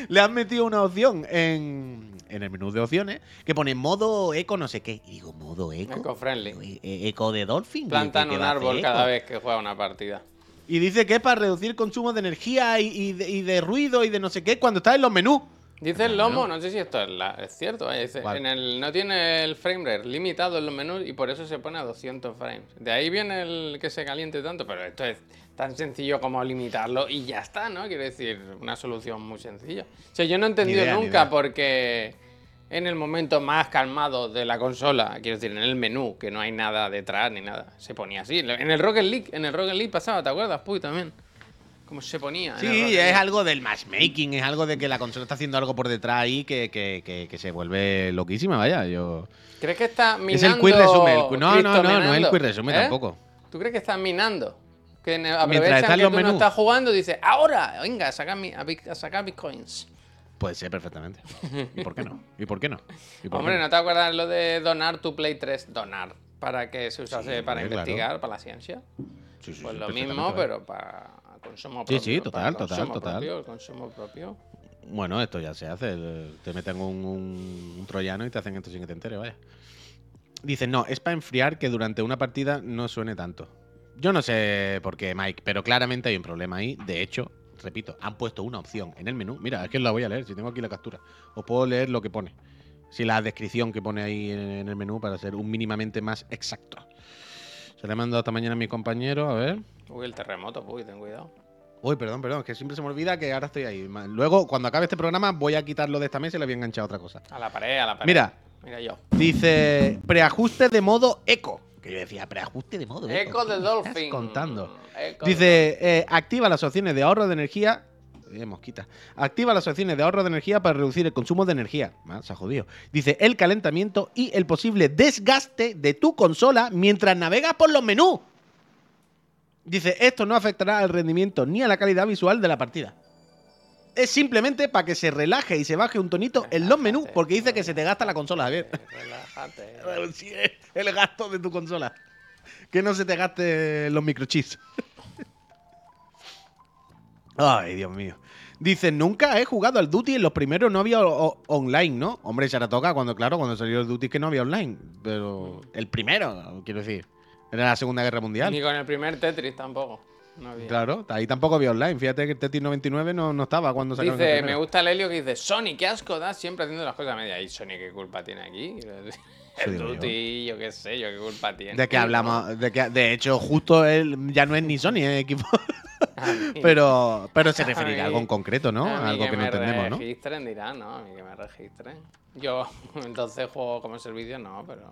Le han metido una opción en, en el menú de opciones que pone modo eco no sé qué. Y digo, ¿modo eco? Eco-friendly. E- e- ¿Eco de Dolphin? Plantan ¿Qué- qué un árbol eco? cada vez que juega una partida. Y dice que es para reducir consumo de energía y, y de, y de ruido y de no sé qué cuando estás en los menús. Dice el lomo, no sé si esto es, la- es cierto, dice, ¿Cuál? en el, no tiene el frame rate limitado en los menús y por eso se pone a 200 frames. De ahí viene el que se caliente tanto, pero esto es tan sencillo como limitarlo y ya está, ¿no? Quiero decir, una solución muy sencilla. O sea, yo no he entendido idea, nunca porque en el momento más calmado de la consola, quiero decir, en el menú, que no hay nada detrás ni nada, se ponía así. En el Rocket League, en el Rocket League pasaba, ¿te acuerdas? Puy, también. Como se ponía. Sí, es algo del matchmaking, es algo de que la consola está haciendo algo por detrás ahí que, que- que- que se vuelve loquísima, vaya. Yo... ¿Crees que está minando? Es el quick resume. el no, no, no, no es el quick resume ¿Eh? tampoco. ¿Tú crees que están minando? Que aprovechan están que los tú no menús. estás jugando y dices, ahora, venga, a sacar, mi- a, a sacar bitcoins. Puede ser perfectamente. ¿Y por qué no? ¿Y por qué no? ¿Y por Hombre, qué ¿no te acuerdas lo de donar tu Play 3? Donar. ¿Para que se usase Sí, para claro. investigar, para la ciencia? Sí, sí, Pues lo mismo, pero para consumo Sí, propio. sí, total, para total, consumo total. propio, consumo propio. Bueno, esto ya se hace. el- Te meten un, un- un troyano y te hacen esto sin que te enteres, vaya. Dice, no, es para enfriar que durante una partida no suene tanto. Yo no sé por qué, Mike, pero claramente hay un problema ahí. De hecho, repito, han puesto una opción en el menú. Mira, es que la voy a leer, si tengo aquí la captura. Os puedo leer lo que pone. Si la descripción que pone ahí en el menú para ser un mínimamente más exacto. Se le he mandado esta mañana a mi compañero, a ver. Uy, el terremoto, uy, ten cuidado. Uy, perdón, perdón, es que siempre se me olvida que ahora estoy ahí. Luego, cuando acabe este programa, voy a quitarlo de esta mesa y le voy a enganchar a otra cosa. A la pared, a la pared. Mira. Mira yo. Dice preajuste de modo eco. Que yo decía, preajuste de modo eco. Eco de ¿Qué Dolphin. estás contando? Eco Dice, eh, activa las opciones de ahorro de energía. Eh, mosquita. Activa las opciones de ahorro de energía para reducir el consumo de energía. Ah, se ha jodido. Dice, el calentamiento y el posible desgaste de tu consola mientras navegas por los menús. Dice, esto no afectará al rendimiento ni a la calidad visual de la partida. Es simplemente para que se relaje y se baje un tonito en los menús, porque dice que se te gasta la consola, Javier. Relájate. Es el gasto de tu consola. Que no se te gaste los microchips. Ay, Dios mío. Dice, nunca he jugado al Duty, en los primeros no había online, ¿no? Hombre, toca cuando, claro, cuando salió el Duty que no había online. Pero el primero, quiero decir. Era la Segunda Guerra Mundial. Ni con el primer Tetris tampoco. No había. Claro, ahí tampoco había online. Fíjate que el Tetris 99 no, no estaba cuando el Dice, me gusta el Helio que dice, Sony, qué asco da siempre haciendo las cosas a media. ¿Y Sony qué culpa tiene aquí? El yo. Duty, yo qué sé, yo qué culpa tiene. ¿De qué hablamos? De, que, de hecho, justo él ya no es ni Sony, es equipo. Pero, pero se referirá a algo en concreto, ¿no? a Algo que, no entendemos, ¿no? registren, dirán, ¿no? A mí que me registren. Yo, entonces juego como servicio, no, pero...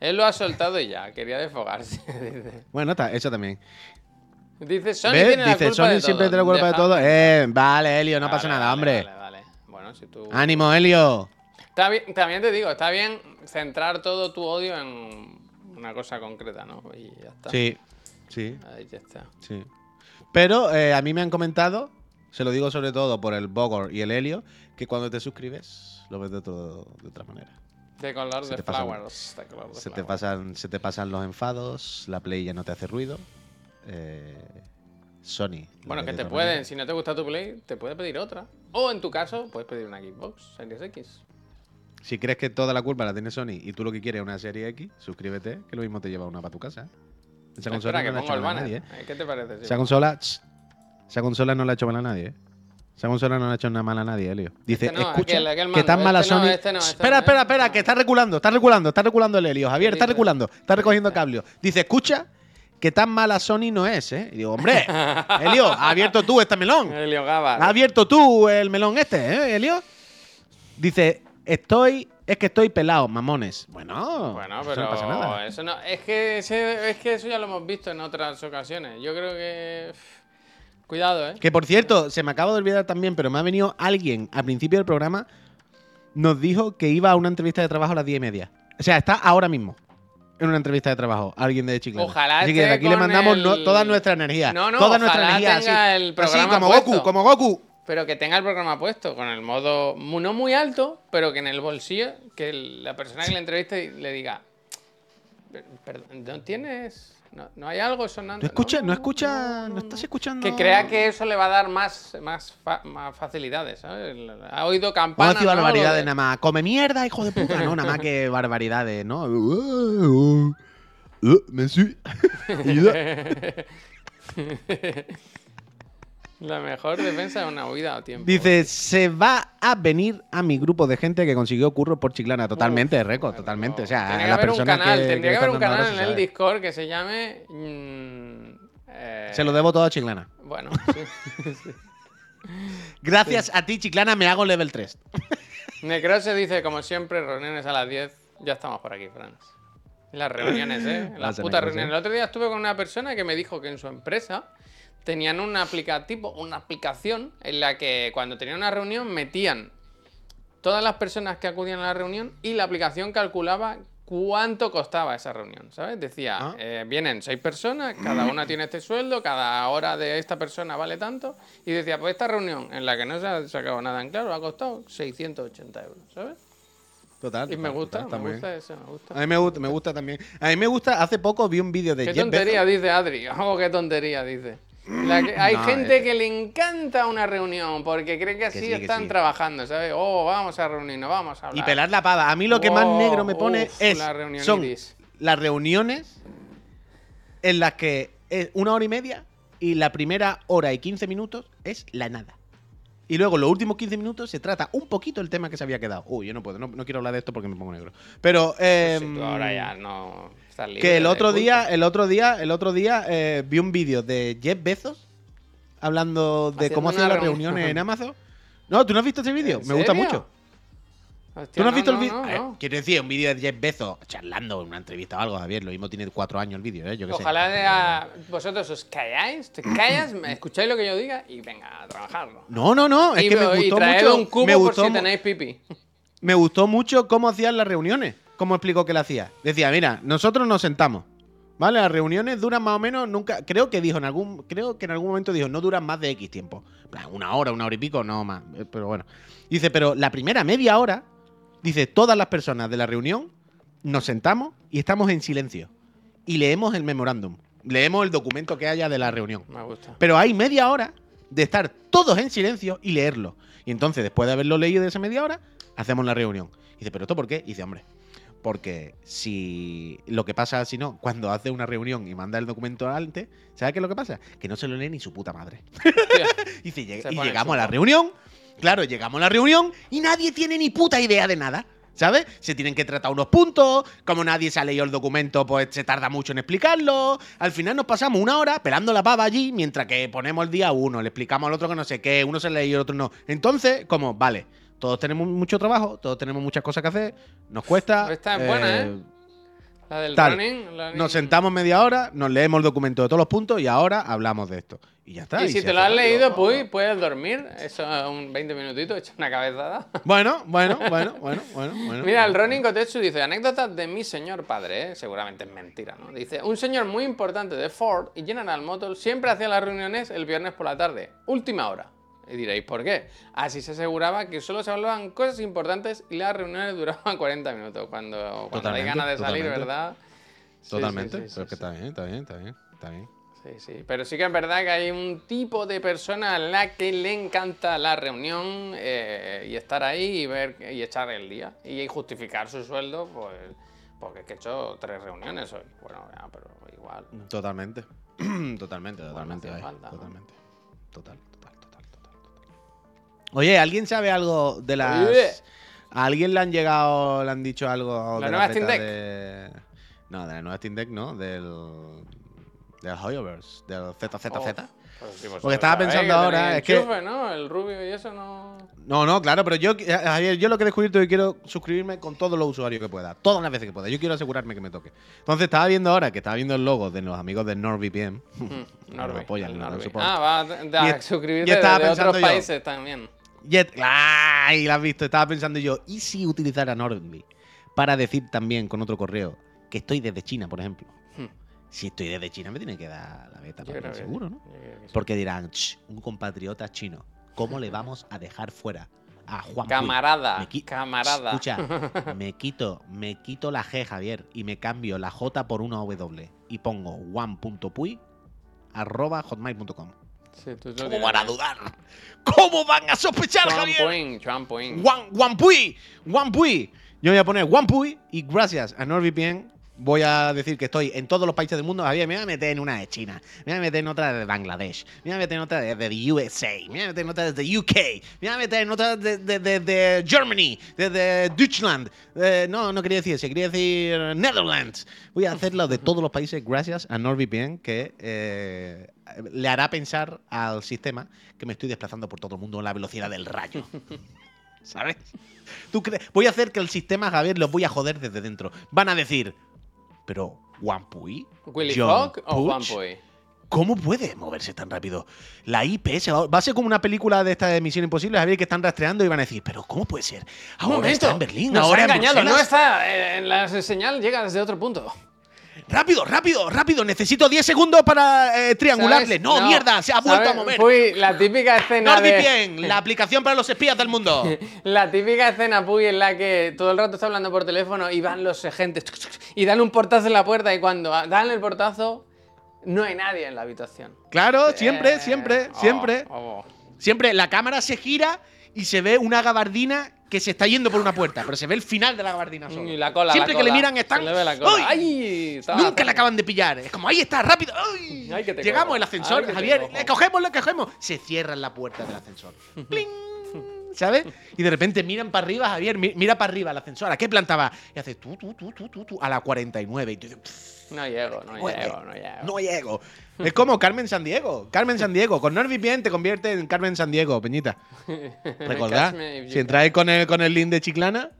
Él lo ha soltado y ya, quería desfogarse. Dice, Bueno, está, eso también. dice Sony ¿Ves? tiene la Dice, culpa Sony de siempre todo. tiene la culpa de todo. Eh, vale, Helio, no Vale, pasa nada, vale, hombre. Vale, vale. Bueno, si tú... Ánimo, Helio. Está bien- también te digo, está bien centrar todo tu odio en una cosa concreta, ¿no? Y ya está. Sí, sí, Ahí ya está. sí. Pero eh, a mí me han comentado, se lo digo sobre todo por el Bogor y el Helio, que cuando te suscribes lo ves de, todo, de otra manera. De color Se de pasan- flowers. de color de Se te, pasan, se te pasan los enfados, la Play ya no te hace ruido. eh, Sony. Bueno, que te pueden, manera. si no te gusta tu Play, te puede pedir otra. O en tu caso, puedes pedir una Xbox Series X. Si crees que toda la culpa la tiene Sony y tú lo que quieres es una serie X, suscríbete, que lo mismo te lleva una para tu casa. ¿Eh? Esa consola Espera, que no la ha hecho mal a nadie, ¿eh? Eh, ¿Qué te parece? Esa Simón? consola, ch, esa consola no la ha hecho mal a nadie, ¿eh? Esa consola no le ha hecho nada mal a nadie, Helio. Dice, Este no, escucha, aquel- aquel que tan mando, mala este no, Sony. este no, este espera, no, espera, ¿eh? espera, No. que está reculando, está reculando, está reculando el Helio. Javier, está dice? reculando, está recogiendo cables. Dice, escucha, que tan mala Sony no es, ¿eh? Y digo, hombre, Helio, has abierto tú este melón. Helio Gaba. ¿Has abierto tú el melón este, eh, Helio? Dice, estoy. Es que estoy pelado, mamones. Bueno, Bueno, eso pero no pasa nada. eso no, es que ese- es que eso ya lo hemos visto en otras ocasiones. Yo creo que cuidado, ¿eh? Que por cierto, se me acaba de olvidar también, pero me ha venido alguien al principio del programa, nos dijo que iba a una entrevista de trabajo a las 10 y media. O sea, está ahora mismo en una entrevista de trabajo, alguien de Chiclana. Ojalá Así que de aquí le mandamos el- no- toda nuestra energía. No, no, toda nuestra energía. tenga así, el así programa como puesto. Goku, como Goku. Pero que tenga el programa puesto con el modo no muy alto, pero que en el bolsillo, que la persona que le entreviste le diga, "Per- perdón, ¿no tienes? ¿No, no hay algo sonando? No escucha, no, no, escucha, no, estás escuchando. Que crea que eso le va a dar más, más, fa- más facilidades, ¿sabes? Ha oído campanas. a decir ¿no? barbaridades de- nada más. Come mierda, hijo de puta. No, nada más que barbaridades, ¿no? Uh, me sí. La mejor defensa es una huida a tiempo. Dice, se va a venir a mi grupo de gente que consiguió curro por Chiclana. Totalmente, Reco, totalmente. O sea, Tendría que la haber un canal, que, tendría que, haber un canal en el. Discord que se llame. mm, eh, Se lo debo todo a Chiclana. Bueno, sí. Gracias a ti, Chiclana, me hago level 3. Necrose dice, como siempre, reuniones a las 10. Ya estamos por aquí, Franz. Las reuniones, ¿eh? Las putas reuniones. El otro día estuve con una persona que me dijo que en su empresa tenían un aplicativo, una aplicación en la que cuando tenían una reunión metían todas las personas que acudían a la reunión y la aplicación calculaba cuánto costaba esa reunión, ¿sabes? Decía, Ah. eh, vienen seis personas, cada una tiene este sueldo, cada hora de esta persona vale tanto, y decía, pues esta reunión en la que no se ha sacado nada en claro ha costado 680 euros, ¿sabes? Total. Y me gusta, total, me gusta eso, me gusta. A mí me gusta, me gusta también. A mí me gusta, hace poco vi un vídeo de Qué Jeff tontería, Bezos. dice Adri. Oh, qué tontería, dice. La que- hay No, gente eh. que le encanta una reunión porque cree que así sí, que están sí. trabajando, ¿sabes? Oh, vamos a reunirnos, vamos a hablar. Y pelar la pava. A mí lo que más Oh, negro me pone uf, es la son las reuniones en las que es una hora y media y la primera hora y 15 minutos es la nada. Y luego los últimos 15 minutos se trata un poquito el tema que se había quedado. Uy, yo no puedo, no, no quiero hablar de esto porque me pongo negro. Pero Pues si tú ahora ya no estás libre que el otro día, el otro día, el otro día eh, vi un vídeo de Jeff Bezos hablando de Haciendo cómo una las reunión. reuniones en Amazon. No, ¿tú no has visto ese vídeo? ¿En Me gusta mucho. Hostia, ¿Tú no has visto el vídeo? no. Quiero decir, un vídeo de Jeff Bezos charlando en una entrevista o algo, Javier. Lo mismo tiene cuatro años el vídeo, ¿eh? Yo sé. Ojalá de a- vosotros os calláis, te callas, escucháis lo que yo diga y venga a trabajarlo. No, no, no. Es y, que me y gustó traed mucho. un cubo me, por gustó, si mu- tenéis pipi. me gustó mucho cómo hacían las reuniones. Cómo explicó que la hacía. Decía, mira, nosotros nos sentamos. ¿Vale? Las reuniones duran más o menos, nunca. Creo que dijo en algún. Creo que en algún momento dijo, no duran más de X tiempo. Una hora, una hora y pico, no más. Eh, Pero bueno. Dice, pero la primera media hora, dice, todas las personas de la reunión nos sentamos y estamos en silencio. Y leemos el memorándum. Leemos el documento que haya de la reunión. Me gusta. Pero hay media hora de estar todos en silencio y leerlo. Y entonces, después de haberlo leído de esa media hora, hacemos la reunión. Y dice, ¿pero esto por qué? Y dice, hombre, porque si lo que pasa, si no, cuando hace una reunión y manda el documento antes, ¿sabes qué es lo que pasa? Que no se lo lee ni su puta madre. Y, dice, llega- Se y llegamos a la reunión, claro, llegamos a la reunión y nadie tiene ni puta idea de nada. ¿Sabes? Se tienen que tratar unos puntos, como nadie se ha leído el documento, pues se tarda mucho en explicarlo. Al final nos pasamos una hora pelando la pava allí, mientras que ponemos el día uno, le explicamos al otro que no sé qué, uno se lee y el otro no. Entonces, como, vale, todos tenemos mucho trabajo, todos tenemos muchas cosas que hacer, nos cuesta. Esta es buena, ¿eh? La del tal. running. la- Nos sentamos media hora, nos leemos el documento de todos los puntos y ahora hablamos de esto. Y ya está. Y si se te lo has leído, pues puedes dormir. Eso un 20 minutitos, echa una cabezada. Bueno, bueno, bueno, bueno, bueno, bueno. Mira, el Ronin Kotetsu dice, anécdotas de mi señor padre, ¿eh? seguramente es mentira, ¿no? Dice, un señor muy importante de Ford y General Motors siempre hacía las reuniones el viernes por la tarde, última hora. Y diréis, ¿por qué? Así se aseguraba que solo se hablaban cosas importantes y las reuniones duraban 40 minutos. Cuando, cuando hay ganas de salir, totalmente. ¿verdad? Totalmente. sí, sí, pero es que está bien, está bien, está bien, está bien. Sí, sí. Pero sí que es verdad que hay un tipo de persona a la que le encanta la reunión eh, y estar ahí y ver y echar el día. Y justificar su sueldo, pues. Porque es que he hecho tres reuniones hoy. Bueno, ya, pero igual. Totalmente. totalmente, totalmente. hacía ay, falta, ¿no? totalmente. Total, total, total, total, total. Oye, ¿alguien sabe algo de las. Oye. ¿A alguien le han llegado, le han dicho algo ¿La de nueva la Steam Deck? de- No, de la nueva Steam Deck, no, del. Del Hoyoverse, del ZZZ. Oh, pues sí, vosotros Porque estaba pensando ahora, es que- ¿no? El rubio y eso no. No, no, claro, pero yo, eh, Javier, yo lo que he descubierto es que quiero suscribirme con todos los usuarios que pueda, todas las veces que pueda. Yo quiero asegurarme que me toque. Entonces estaba viendo ahora que estaba viendo el logo de los amigos de NordVPN. Mm, No Norby, apoyan, el no soportan. Ah, va a, a Y suscribirte y de, de otros yo. países también. Y et- ¡Ay! La has visto. Estaba pensando yo, ¿y si utilizara NordVPN para decir también con otro correo que estoy desde China, por ejemplo? Hmm. Si estoy desde China, me tiene que dar la beta para seguro, ¿no? Porque dirán, "Ch, un compatriota chino, ¿cómo le vamos a dejar fuera a Juan Puy?". Camarada, Me camarada. Escucha, me quito, me quito la G, Javier, y me cambio la J por una W y pongo one.puy arroba hotmail.com. Sí, tú ¿Cómo van a dudar? ¿Cómo van a sospechar, Chuan Javier? Puing, Chuan Puing. One, OnePuy, OnePuy. Yo voy a poner OnePuy y gracias a NordVPN voy a decir que estoy en todos los países del mundo. Javier, me voy a meter en una de China, me voy a meter en otra de Bangladesh, me voy a meter en otra de, de USA, me voy a meter en otra de UK, me voy a meter en otra de, de, de- de Germany, de, de Deutschland. No, no quería decir eso, quería decir Netherlands. Voy a hacerlo de todos los países gracias a NordVPN que eh, le hará pensar al sistema que me estoy desplazando por todo el mundo a la velocidad del rayo. ¿Sabes? ¿Tú? Voy a hacer que el sistema, Javier, los voy a joder desde dentro. Van a decir, pero ¿Wampuy? ¿Willy Fogg o Puy? ¿Cómo puede moverse tan rápido? La IP se va, va a ser como una película de esta de Misión Imposible, Javier, que están rastreando y van a decir, pero ¿cómo puede ser? Ahora está en Berlín, nos ahora ha en engañado, no está eh, en la señal, llega desde otro punto. Rápido, rápido, rápido. Necesito 10 segundos para eh, triangularle. No, mierda, se ha vuelto ¿sabes? a mover. Puy, la típica escena de... NordVPN, la aplicación para los espías del mundo. La típica escena, Puy, en la que todo el rato está hablando por teléfono y van los agentes y dan un portazo en la puerta y cuando dan el portazo no hay nadie en la habitación. Claro, siempre, Eh, siempre, oh, siempre. oh. Siempre la cámara se gira y se ve una gabardina que se está yendo por una puerta, pero se ve el final de la gabardina solo. Y la cola, Siempre la que le miran están. Le ve la cola. ¡Ay! Nunca la acaban de pillar. Es como, ahí está, rápido. ¡Ay! Llegamos cojo. el ascensor, Ay, Javier. Le cogemos, le cogemos. Se cierra la puerta del ascensor. ¡Pling! ¿Sabes? Y de repente miran para arriba, Javier, mi- mira para arriba el ascensor. ¿A qué planta va? Y hace tú, tú, tú, tú, tú, tú, a la 49. Y tú dices, "Pff, No llego, no Muere. llego, no llego. no llego. Es como Carmen San Diego. Carmen San Diego. Con NordVPN te convierte en Carmen San Diego, Peñita. Recordad, si entráis con el, con el link de Chiclana,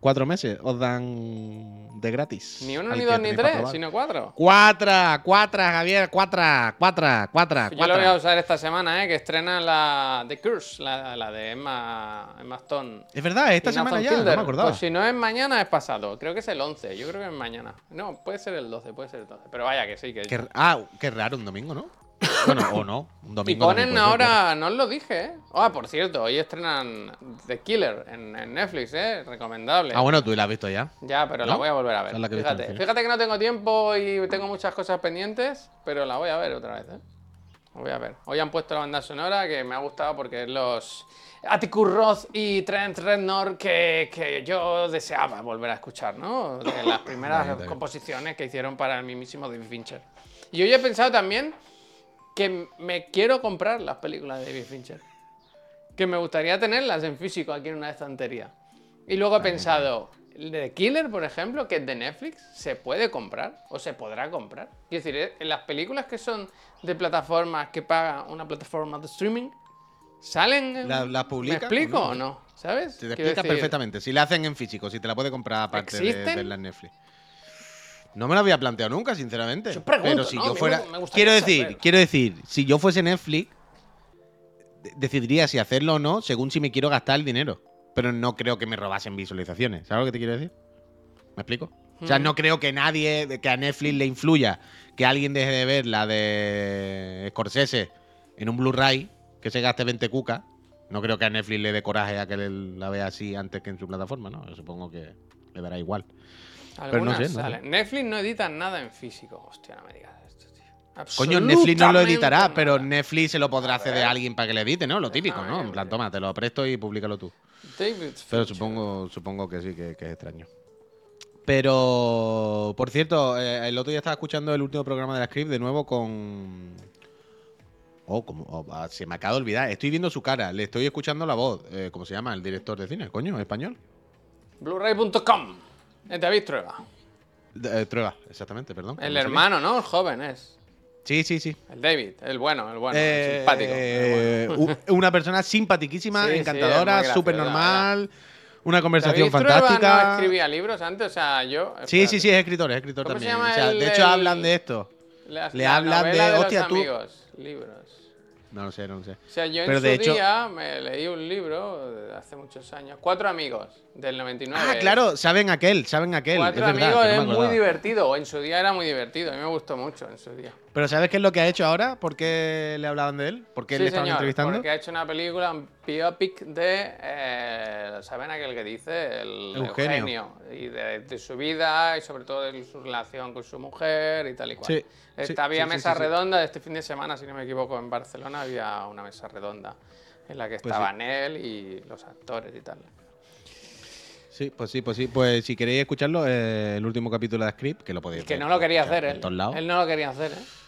cuatro meses os dan de gratis. Ni uno, ni dos, ni tres, sino cuatro. Cuatro, cuatro, Javier, cuatro, cuatro, cuatro, Yo lo voy a cuatro. usar esta semana, ¿eh? Que estrena la The Curse, la, la de Emma, Emma Stone. Es verdad, esta Y semana Nathan ya, no me acordaba. Pues si no es mañana, es pasado. Creo que es el 11. Yo creo que es mañana. No, puede ser el 12, puede ser el 12. Pero vaya que sí, que Qué, ah, qué raro, un domingo, ¿no? Bueno, o no, un Y domingo. ponen puede ser, ahora, no os lo dije, ¿eh? Ah, por cierto, hoy estrenan The Killer en, en Netflix, ¿eh? Recomendable. Ah, bueno, tú la has visto ya. Ya, pero la voy a volver a ver. Esa es la que he visto en fíjate, fíjate que no tengo tiempo y tengo muchas cosas pendientes, pero la voy a ver otra vez, ¿eh? La voy a ver. Hoy han puesto la banda sonora que me ha gustado porque es los Atticus Ross y Trent Reznor que, que yo deseaba volver a escuchar, ¿no? De las primeras composiciones que hicieron para el mismísimo David Fincher. Y hoy he pensado también que me quiero comprar las películas de David Fincher. Que me gustaría tenerlas en físico aquí en una estantería. Y luego he pensado, el de Killer, por ejemplo, que es de Netflix, ¿se puede comprar? ¿O se podrá comprar? Quiero decir, eh, en las películas que son de plataformas que paga una plataforma de streaming, ¿salen? en- ¿La- las publican ¿Me explico o no? ¿Sabes? Te Quiero explica decir, perfectamente. Si la hacen en físico, si te la puede comprar aparte de, de la Netflix. No me lo había planteado nunca, sinceramente. Yo pregunto, Pero si yo fuera. me Quiero decir, saber. quiero decir, si yo fuese Netflix, de- decidiría si hacerlo o no según si me quiero gastar el dinero. Pero no creo que me robasen visualizaciones. ¿Sabes lo que te quiero decir? ¿Me explico? O sea, Mm. no creo que nadie, que a Netflix le influya que alguien deje de ver la de Scorsese en un Blu-ray, que se gaste 20 cucas. No creo que a Netflix le dé coraje a que la vea así antes que en su plataforma, ¿no? Yo supongo que le dará igual. Pero no Algunas sé, no sé. salen. Netflix no edita nada en físico. Hostia, no me digas esto, tío. Coño, Netflix no lo editará, pero. Netflix se lo podrá A hacer de alguien para que le edite, ¿no? Lo típico, Déjame ¿no? En plan, toma, te lo presto y públicalo tú. David Pero supongo, supongo que sí, que, que es extraño. Pero, por cierto, eh, el otro día estaba escuchando el último programa de la Script de nuevo con. Oh, como, oh, ah, se me acaba de olvidar. Estoy viendo su cara, le estoy escuchando la voz. Eh, ¿Cómo se llama? El director de cine, coño, español. Blu-ray.com. Es David Trueba. De- eh, Trueba, exactamente, perdón. El sabía. hermano, ¿no? El joven es. Sí, sí, sí. El David, el bueno, el bueno, el Eh, simpático. el bueno. u- una persona simpaticísima, Sí, encantadora, súper normal. Una conversación David Trueba fantástica. no escribía libros antes, o sea, yo. Sí, espérate. sí, sí, es escritor, es escritor ¿Cómo se también. llama O sea, el de hecho, hablan de esto. Le la hablan de, los hostia, tú- amigos, libros. No lo sé, no lo sé. O sea, yo Pero en de su hecho- día me leí un libro de hace muchos años. Cuatro amigos, del 99. Ah, claro, saben aquel, saben aquel. Cuatro es amigos no es muy divertido. En su día era muy divertido. A mí me gustó mucho en su día. Pero ¿sabes qué es lo que ha hecho ahora? ¿Por qué le hablaban de él? ¿Por qué Sí, le estaban señor, entrevistando? Porque ha hecho una película, un biopic de. Eh, ¿Saben aquel que dice? El Eugenio. Eugenio. y de, de su vida y sobre todo de su relación con su mujer y tal y cual. Sí, Esta sí, había mesa redonda este fin de semana, si no me equivoco, en Barcelona había una mesa redonda en la que Pues estaban él y los actores y tal. Sí, pues sí, pues sí. Pues si queréis escucharlo, eh, el último capítulo de Script, que lo podéis Que no lo quería hacer él. Él no lo quería hacer, ¿eh?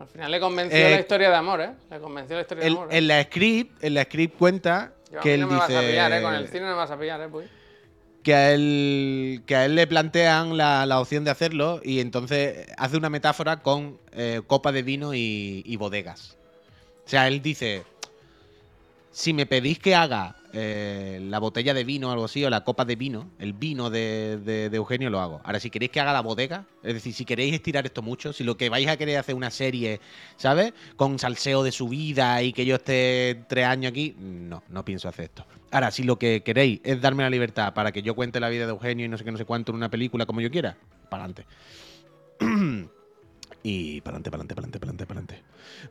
Al final le convenció Eh, la historia de amor, ¿eh? Le convenció la historia El- de amor. ¿eh? en la Script, en la Script cuenta Yo, a que mí él no me dice vas a pillar, ¿eh? Con el cine no me vas a pillar, ¿eh? Puy? que a él que a él le plantean la, la opción de hacerlo y entonces hace una metáfora con eh, copa de vino y, y bodegas. O sea, él dice, si me pedís que haga eh, la botella de vino o algo así, o la copa de vino, el vino de, de- de Eugenio lo hago. Ahora, si queréis que haga la bodega, es decir, si queréis estirar esto mucho, si lo que vais a querer hacer una serie, ¿sabes? Con salseo de su vida y que yo esté tres años aquí, no, no pienso hacer esto. Ahora, si lo que queréis es darme la libertad para que yo cuente la vida de Eugenio y no sé qué, no sé cuánto en una película como yo quiera, para adelante. y para adelante, para adelante, para adelante, para adelante, para adelante.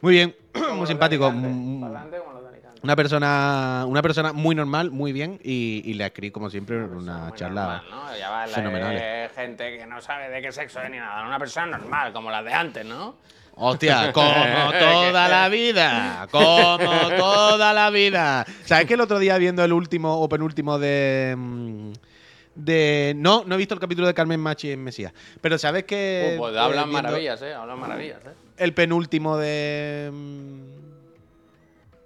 Muy bien, muy simpático. mm, como los de Alicante. Una persona, una persona muy normal, muy bien, y, y le escribí, como siempre, una charla. normal, ¿no? Ya va la fenomenal. de gente que no sabe de qué sexo es ni nada. Una persona normal, como la de antes, ¿no? Hostia, como toda la vida. Como toda la vida. ¿Sabes que el otro día viendo el último o penúltimo de. mm, de no, no he visto el capítulo de Carmen Machi en Mesías. Pero sabes que. Uh, pues eh, hablan viendo maravillas, eh. Hablan maravillas, eh. El penúltimo de.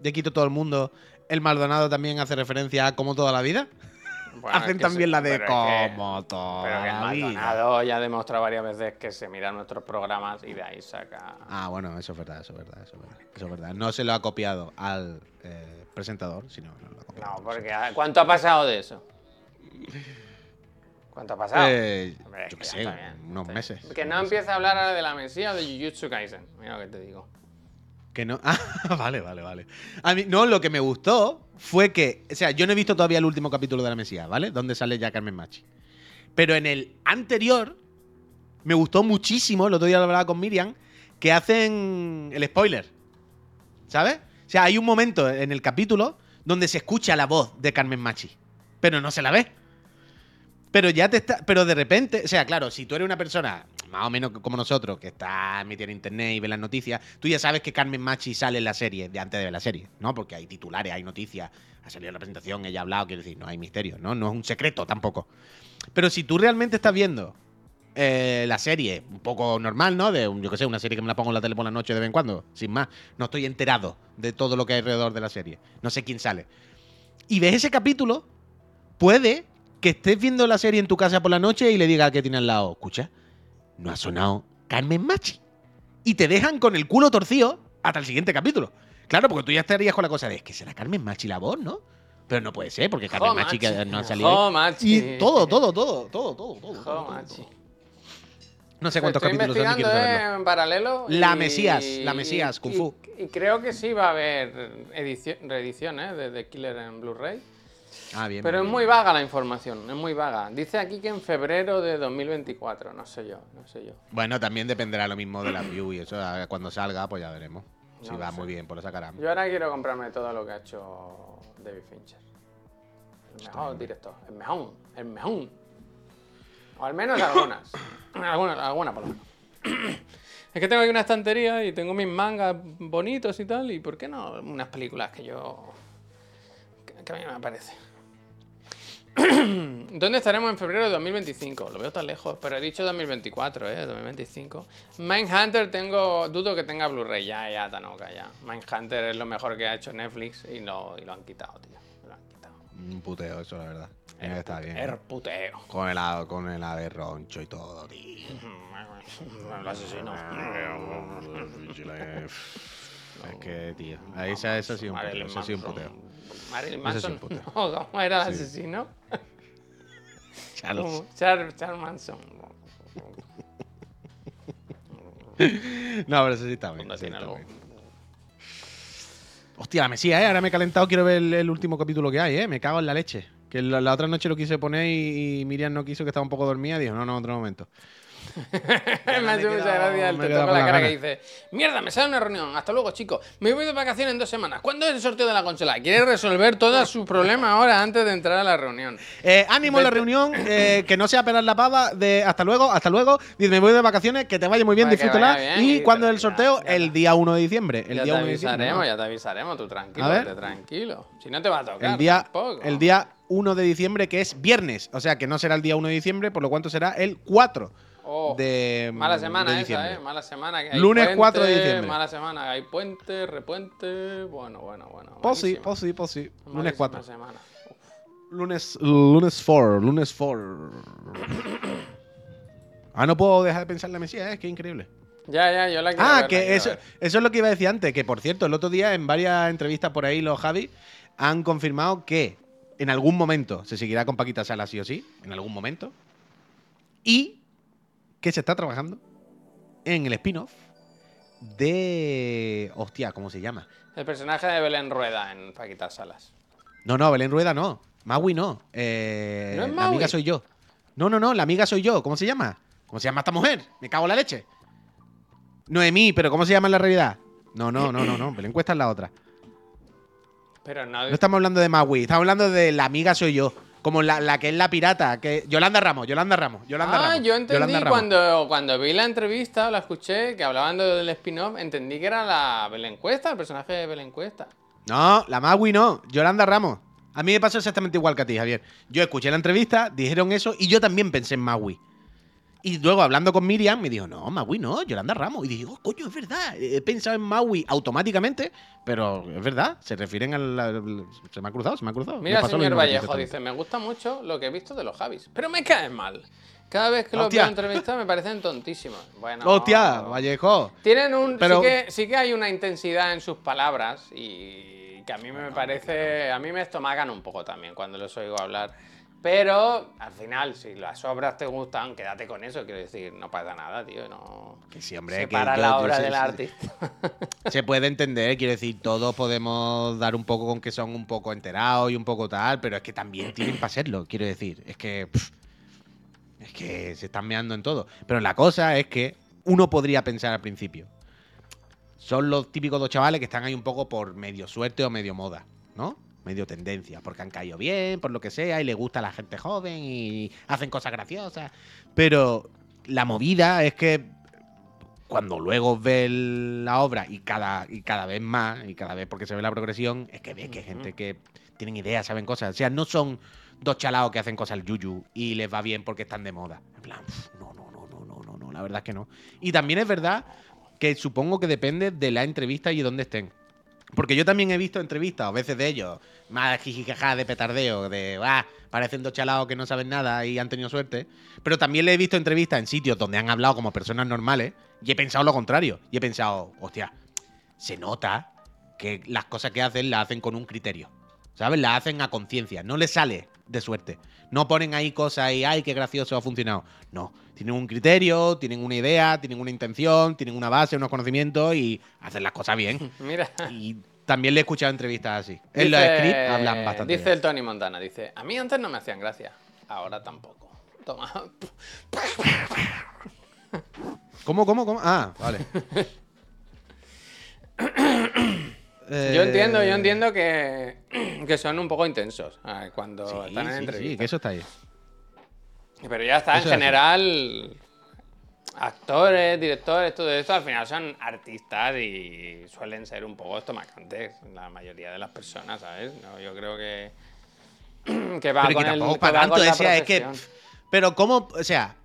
De Quito todo el mundo. El Maldonado también hace referencia a como toda la vida. Bueno, Hacen también se- la de pero es que- como toda Pero que el. Maldonado ya ha demostrado varias veces que se mira nuestros programas y de ahí saca. Ah, bueno, eso es verdad, eso es verdad, eso es verdad. Eso es verdad. No se lo ha copiado al eh, presentador, sino no lo ha copiado. No, porque ah, ¿cuánto ha pasado de eso? ¿Cuánto ha pasado? Eh, Hombre, yo qué sé, unos meses. Que no empiece a hablar ahora de la Mesía o de Jujutsu Kaisen. Mira lo que te digo. Que no. Ah, vale, vale, vale. A mí, no, lo que me gustó fue que. O sea, yo no he visto todavía el último capítulo de la Mesía, ¿vale? Donde sale ya Carmen Machi. Pero en el anterior, me gustó muchísimo, el otro día lo hablaba con Miriam, que hacen el spoiler. ¿Sabes? O sea, hay un momento en el capítulo donde se escucha la voz de Carmen Machi, pero no se la ve. Pero ya te está. Pero de repente. O sea, claro, si tú eres una persona más o menos como nosotros, que está metida en internet y ve las noticias, tú ya sabes que Carmen Machi sale en la serie de antes de ver la serie, ¿no? Porque hay titulares, hay noticias, ha salido la presentación, ella ha hablado, quiero decir, no hay misterio, ¿no? No es un secreto tampoco. Pero si tú realmente estás viendo eh, la serie un poco normal, ¿no? De, un- yo qué sé, una serie que me la pongo en la tele por la noche de vez en cuando, sin más. No estoy enterado de todo lo que hay alrededor de la serie. No sé quién sale. Y ves ese capítulo, puede que estés viendo la serie en tu casa por la noche y le diga al que tiene al lado, escucha, no ha sonado Carmen Machi. Y te dejan con el culo torcido hasta el siguiente capítulo. Claro, porque tú ya estarías con la cosa de, es que será Carmen Machi la voz, ¿no? Pero no puede ser, porque Carmen Jo, Machi que no ha salido. Jo, machi. Y todo, todo, todo, todo, todo, todo. todo, machi. todo. No sé cuántos Estoy capítulos son eh, en paralelo. La y- Mesías, la Mesías, y- Kung Fu. Y, creo que sí va a haber edición, reedición ¿eh? de The Killer en Blu-ray. Ah, bien. Pero es muy vaga la información, es muy vaga. Dice aquí que en febrero de 2024, no sé yo, no sé yo. Bueno, también dependerá lo mismo de la view y eso. Cuando salga, pues ya veremos. Si No va sé. muy bien, pues lo sacarán. Yo ahora quiero comprarme todo lo que ha hecho David Fincher. El mejor director, el mejor, el mejor. O al menos algunas. algunas, algunas por lo menos. Es que tengo aquí una estantería y tengo mis mangas bonitos y tal, y ¿por qué no unas películas que yo... que, a mí me parece? ¿Dónde estaremos en febrero de 2025? Lo veo tan lejos, pero he dicho 2024, ¿eh? 2025. Mindhunter tengo... dudo que tenga Blu-ray, ya, ya, Tanoka, ya. Mindhunter es lo mejor que ha hecho Netflix y lo, y lo han quitado, tío. Lo han quitado. Un puteo, eso, la verdad. Que está bien. Er puteo. Con el, con el ave roncho y todo, tío. El asesino. Es que, tío. Ahí esa, esa ha sido un puteo. Marilyn Eso ha sido un Manson. puteo. Marilyn Ese sí. No, ¿cómo era el Sí. asesino? Charles. Charles, Charles Manson. No, pero eso sí está bien. ¿Dónde sí está bien. Hostia, la Mesías, ¿eh? Ahora me he calentado, quiero ver el, el último capítulo que hay, ¿eh? Me cago en la leche. Que la, la otra noche lo quise poner y, y Miriam no quiso, que estaba un poco dormida. Dijo, no, no, otro momento. me ha hecho he mucha gracia el quedado con la cara que dice: Mierda, me sale una reunión. Hasta luego, chicos. Me voy de vacaciones en dos semanas. ¿Cuándo es el sorteo de la consola? Quiere resolver todos sus problemas ahora antes de entrar a la reunión. Eh, ánimo en la reunión, eh, que no sea pelar la pava de hasta luego, hasta luego. Dice, me voy de vacaciones, que te vaya muy bien, que disfrútala. bien y y- cuando pero el sorteo, ya, ya el día 1 de diciembre. El ya día te 1 de diciembre. avisaremos, ¿no? ya te avisaremos. Tú tranquilo, A ver. vete tranquilo. Si no te va a tocar. El día, tampoco. el día 1 de diciembre, que es viernes. O sea, que no será el día 1 de diciembre, por lo cuanto será el 4 Oh, de Mala semana de esa. ¿eh? Mala semana. Que hay Lunes puente, 4 de diciembre. Mala semana. Hay puente, repuente. Bueno, bueno, bueno. Sí, pues sí. Lunes Malísima 4. semana. Lunes, lunes 4, lunes 4. Ah, no puedo dejar de pensar en la Mesías, ¿eh? es que increíble. Ya, ya, yo la quiero Ah, ver, que quiero eso, ver. eso es lo que iba a decir antes, que por cierto, el otro día en varias entrevistas por ahí los Javi han confirmado que en algún momento se seguirá con Paquita Sala sí o sí, en algún momento, y que se está trabajando en el spin-off de... Hostia, ¿cómo se llama? El personaje de Belén Rueda en Paquita Salas. No, no, Belén Rueda no. Maui no. Eh, ¿No es la Maui? amiga soy yo. No, no, no, la amiga soy yo. ¿Cómo se llama? ¿Cómo se llama esta mujer? Me cago en la leche. Noemí, pero ¿cómo se llama en la realidad? No, no, no, no, no. Belén Cuesta es la otra. Pero no. No estamos hablando de Maui, estamos hablando de la amiga soy yo. Como la, la que es la pirata, que Yolanda Ramos, Yolanda Ramos, Yolanda ah, Ramos. yo entendí cuando, cuando vi la entrevista o la escuché, que hablaban de- del spin-off, entendí que era la Belén Cuesta, el personaje de Belén Cuesta. No, la Magui no, Yolanda Ramos. A mí me pasó exactamente igual que a ti, Javier. Yo escuché la entrevista, dijeron eso y yo también pensé en Magui. Y luego hablando con Miriam me dijo, no, Magui no, Yolanda Ramos. Y dije, oh, coño, es verdad. He pensado en Magui automáticamente, pero es verdad, se refieren al... al- se me ha cruzado, se me ha cruzado. Me Mira, pasó lo señor mismo que a ti, Vallejo, exactamente. dice, me gusta mucho lo que he visto de los Javis, pero me caen mal. Cada vez que los Hostia. veo entrevistas me parecen tontísimos. Bueno, Hostia, Vallejo. Tienen un. Pero- Sí, que, sí que hay una intensidad en sus palabras y que a mí me parece. A mí me estomagan un poco también cuando los oigo hablar. Pero al final, si las obras te gustan, quédate con eso. Quiero decir, no pasa nada, tío. No. Que sí, hombre, que Separa yo- la obra del artista. Se puede entender, quiero decir, todos podemos dar un poco con que son un poco enterados y un poco tal, pero es que también tienen para serlo, quiero decir. Es que. pff, es que se están meando en todo. Pero la cosa es que uno podría pensar al principio. Son los típicos dos chavales que están ahí un poco por medio suerte o medio moda, ¿no? Medio tendencia, porque han caído bien, por lo que sea, y les gusta la gente joven y hacen cosas graciosas. Pero la movida es que cuando luego ves la obra y cada, y cada vez más, y cada vez porque se ve la progresión, es que ves que hay gente que tienen ideas, saben cosas. O sea, no son dos chalaos que hacen cosas al yuyu y les va bien porque están de moda. En plan, "Uf, no, no, no, no, no, no, no, la verdad es que no. Y también es verdad que supongo que depende de la entrevista y de dónde estén. Porque yo también he visto entrevistas, a veces de ellos, más jijijaja de petardeo, de, ah, parecen dos chalaos que no saben nada y han tenido suerte. Pero también le he visto entrevistas en sitios donde han hablado como personas normales y he pensado lo contrario. Y he pensado, hostia, se nota que las cosas que hacen las hacen con un criterio. ¿Sabes? Las hacen a conciencia. No les sale de suerte. No ponen ahí cosas y, ay, qué gracioso ha funcionado. No. Tienen un criterio, tienen una idea, tienen una intención, tienen una base, unos conocimientos y hacen las cosas bien. Mira. Y también le he escuchado entrevistas así. En los Dice- scripts hablan bastante. Dice bien. el Tony Montana, dice, a mí antes no me hacían gracia, ahora tampoco. Toma. ¿Cómo, cómo, cómo? Ah, vale. Eh, Yo entiendo, yo entiendo que, que son un poco intensos ah, cuando Sí, están en sí, entrevistas. sí, que eso está ahí. Pero ya está, en es general, actores, directores, todo esto al final son artistas y suelen ser un poco estomacantes, la mayoría de las personas, ¿sabes? No, yo creo que, que va Pero con que el tampoco para tanto, con la sea, es que. Pero, ¿cómo? O sea,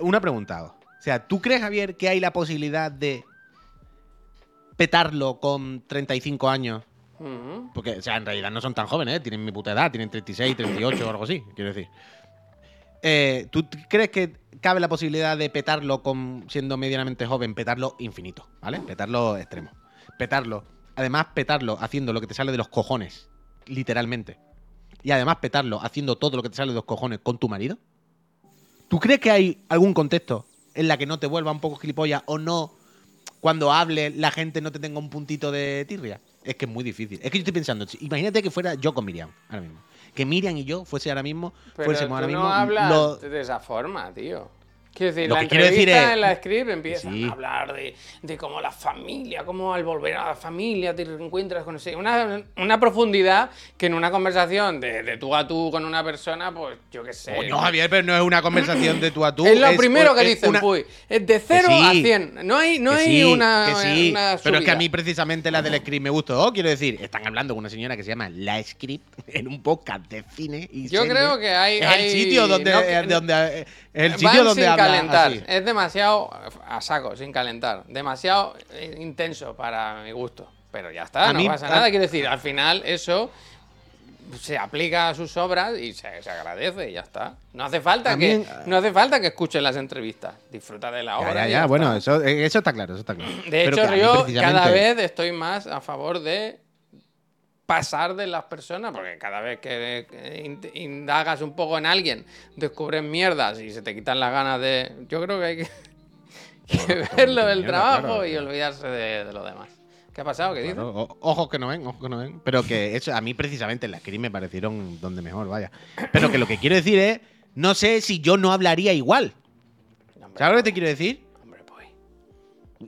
una pregunta. O sea, ¿tú crees, Javier, que hay la posibilidad de petarlo con 35 años? Porque, o sea, en realidad no son tan jóvenes, ¿eh? tienen mi puta edad, tienen 36, 38 o algo así, quiero decir. Eh, ¿Tú crees que cabe la posibilidad de petarlo con siendo medianamente joven, petarlo infinito, ¿vale? Petarlo extremo. Petarlo. Además, petarlo haciendo lo que te sale de los cojones, literalmente. Y además, petarlo haciendo todo lo que te sale de los cojones con tu marido. ¿Tú crees que hay algún contexto en la que no te vuelva un poco gilipollas o no cuando hable la gente no te tenga un puntito de tirria? Es que es muy difícil. Es que yo estoy pensando, imagínate que fuera yo con Miriam ahora mismo. Que Miriam y yo fuese ahora mismo, Pero fuésemos ahora mismo no hablas lo- de esa forma, tío. Quiero decir, Lo la que quiero decir es- en la script empiezan Sí. a hablar de, de cómo la familia, cómo al volver a la familia te encuentras con ese- una, una profundidad que en una conversación de, de tú a tú con una persona, pues yo qué sé. Coño, Javier, pero no es una conversación de tú a tú. es lo primero que es dicen, una- Puy. Es de 0 sí. a 100. No hay, no hay sí, una, que sí, una pero es que a mí precisamente la del script me gustó. Quiero decir, están hablando con una señora que se llama La Script en un podcast de cine y Yo series. creo que hay- Es hay- el sitio donde, no- eh, donde eh, el sitio donde calentar. así. Es demasiado a saco, sin calentar. Demasiado eh, intenso para mi gusto. Pero ya está, A no mí- pasa nada. Quiero decir, al final eso se aplica a sus obras y se, se agradece y ya está. No hace falta que no hace falta que escuchen las entrevistas. Disfruta de la obra. ya, ya, bueno, está. eso, eh, eso está claro, eso está claro. De Pero hecho, yo cada vez estoy más a favor de pasar de las personas, porque cada vez que in- indagas un poco en alguien, descubres mierdas y se te quitan las ganas de... Yo creo que hay que, que verlo del mierda, trabajo claro. y olvidarse de, de lo demás. ¿Qué ha pasado? ¿Qué dices? Claro, ojos que no ven, ojos que no ven. Pero que eso, a mí precisamente las Scream me parecieron donde mejor, vaya. Pero que lo que quiero decir es, no sé si yo no hablaría igual. ¿Sabes lo que te quiero decir?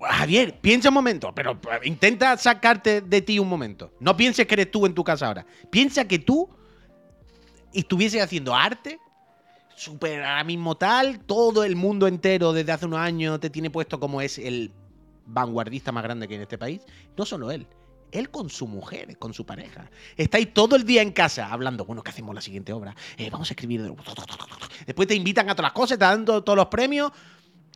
Javier, piensa un momento, pero eh, intenta sacarte de ti un momento. No pienses que eres tú en tu casa ahora. Piensa que tú y estuviese haciendo arte, súper ahora mismo tal, todo el mundo entero desde hace unos años te tiene puesto como es el vanguardista más grande que hay en este país, no solo él. Él con su mujer, con su pareja. Estáis todo el día en casa hablando, bueno, ¿qué hacemos la siguiente obra? Eh, vamos a escribir. Después te invitan a todas las cosas, te dan to- todos los premios.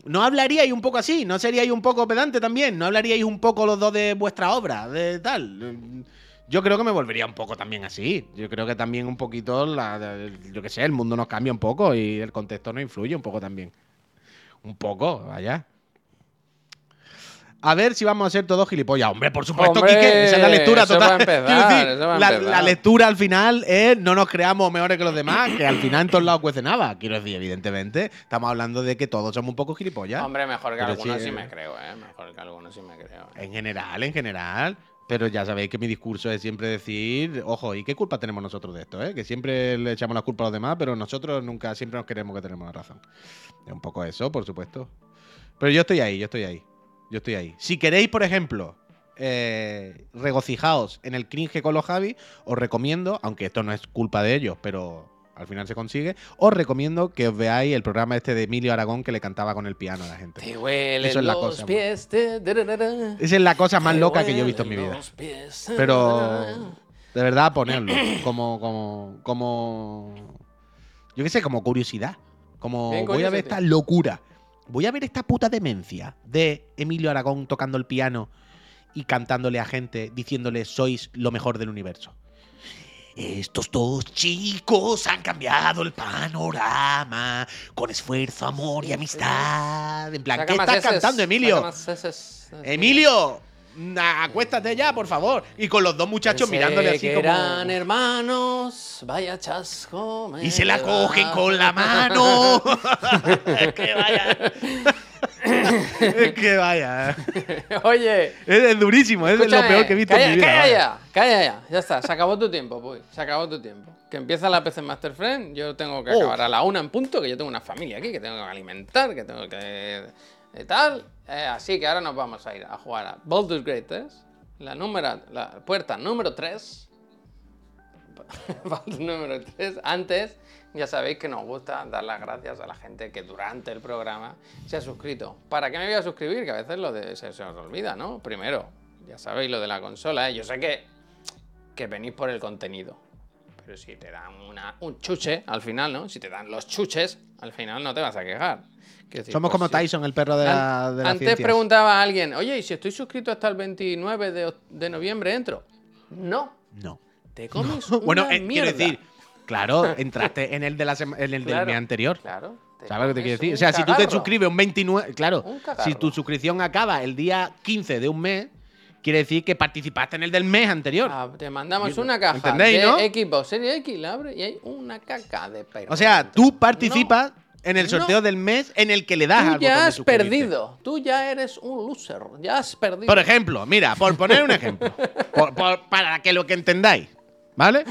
¿No hablaríais un poco así? ¿No seríais un poco pedante también? ¿No hablaríais un poco los dos de vuestra obra? De tal. Yo creo que me volvería un poco también así. Yo creo que también un poquito, la, yo qué sé, el mundo nos cambia un poco y el contexto nos influye un poco también. Un poco, vaya. A ver si vamos a ser todos gilipollas. Hombre, por supuesto, Hombre, Quique. Esa es la lectura total. empezar, decir, la, lectura al final es no nos creamos mejores que los demás, que al final en todos lados cuece nada. Quiero decir, evidentemente, estamos hablando de que todos somos un poco gilipollas. Hombre, mejor que algunos sí, sí, eh. me creo, ¿eh? Mejor que algunos sí me creo. ¿eh? En general, en general. Pero ya sabéis que mi discurso es siempre decir, ojo, ¿y qué culpa tenemos nosotros de esto? Eh? Que siempre le echamos la culpa a los demás, pero nosotros nunca, siempre nos queremos que tenemos la razón. Es un poco eso, por supuesto. Pero yo estoy ahí, yo estoy ahí. Yo estoy ahí. Si queréis, por ejemplo, eh, regocijaos en el cringe con los Javi, os recomiendo, aunque esto no es culpa de ellos, pero al final se consigue, os recomiendo que os veáis el programa este de Emilio Aragón que le cantaba con el piano a la gente. Te huelen Eso es la los cosa, pies. te-. Esa es la cosa más Te loca que yo he visto en mi vida. los pies, Pero de verdad ponerlo como como como yo qué sé, como curiosidad, como Bien voy a ver esta locura. Voy a ver esta puta demencia de Emilio Aragón tocando el piano y cantándole a gente diciéndole sois lo mejor del universo. Estos dos chicos han cambiado el panorama con esfuerzo, amor y amistad. En plan, Saca ¿qué estás eses, cantando, Emilio? eses. Emilio, na- acuéstate ya, por favor. Y con los dos muchachos Pensé mirándole así que como eran hermanos, vaya chasco. Y se la cogen con la mano. Es que vaya. es que vaya. Oye, Es, es durísimo, es lo peor que he visto calla, en mi vida. Calla ya, calla ya. Ya está, se acabó tu tiempo, pues. Se acabó tu tiempo. Que empieza la PC Master Friend. Yo tengo que Oh. acabar a la una en punto, que yo tengo una familia aquí, que tengo que alimentar, que tengo que. Eh, tal. Eh, así que ahora nos vamos a ir a jugar a Baldur's Gate 3. La, número, la puerta número 3. Baldur's número 3. Antes, ya sabéis que nos gusta dar las gracias a la gente que durante el programa se ha suscrito. ¿Para qué me voy a suscribir? Que a veces lo de, se, se os olvida, ¿no? Primero, ya sabéis lo de la consola, ¿eh? Yo sé que, que venís por el contenido. Pero si te dan una, un chuche al final, ¿no? Si te dan los chuches, al final no te vas a quejar. Decir, Somos pues como sí. Tyson, el perro de la, de Antes preguntaba a alguien, oye, ¿y si estoy suscrito hasta el 29 de, de noviembre entro? No, No. te comes Bueno, una eh, quiero decir, claro, entraste en el, de la en el del mes anterior. Claro. ¿Sabes lo que te quiero decir? O sea, si tú te suscribes un 29, claro, Un si tu suscripción acaba el día 15 de un mes, quiere decir que participaste en el del mes anterior. Ah, te mandamos Yo- una caja ¿entendéis, de no? Xbox Series X, la abres y hay una caca de perro. o sea, tú participas en el No. sorteo del mes en el que le das Tú al ya has suscribirte. perdido. Tú ya eres un loser. Ya has perdido. Por ejemplo, mira, por poner un ejemplo, por- por- para que lo que entendáis, ¿vale?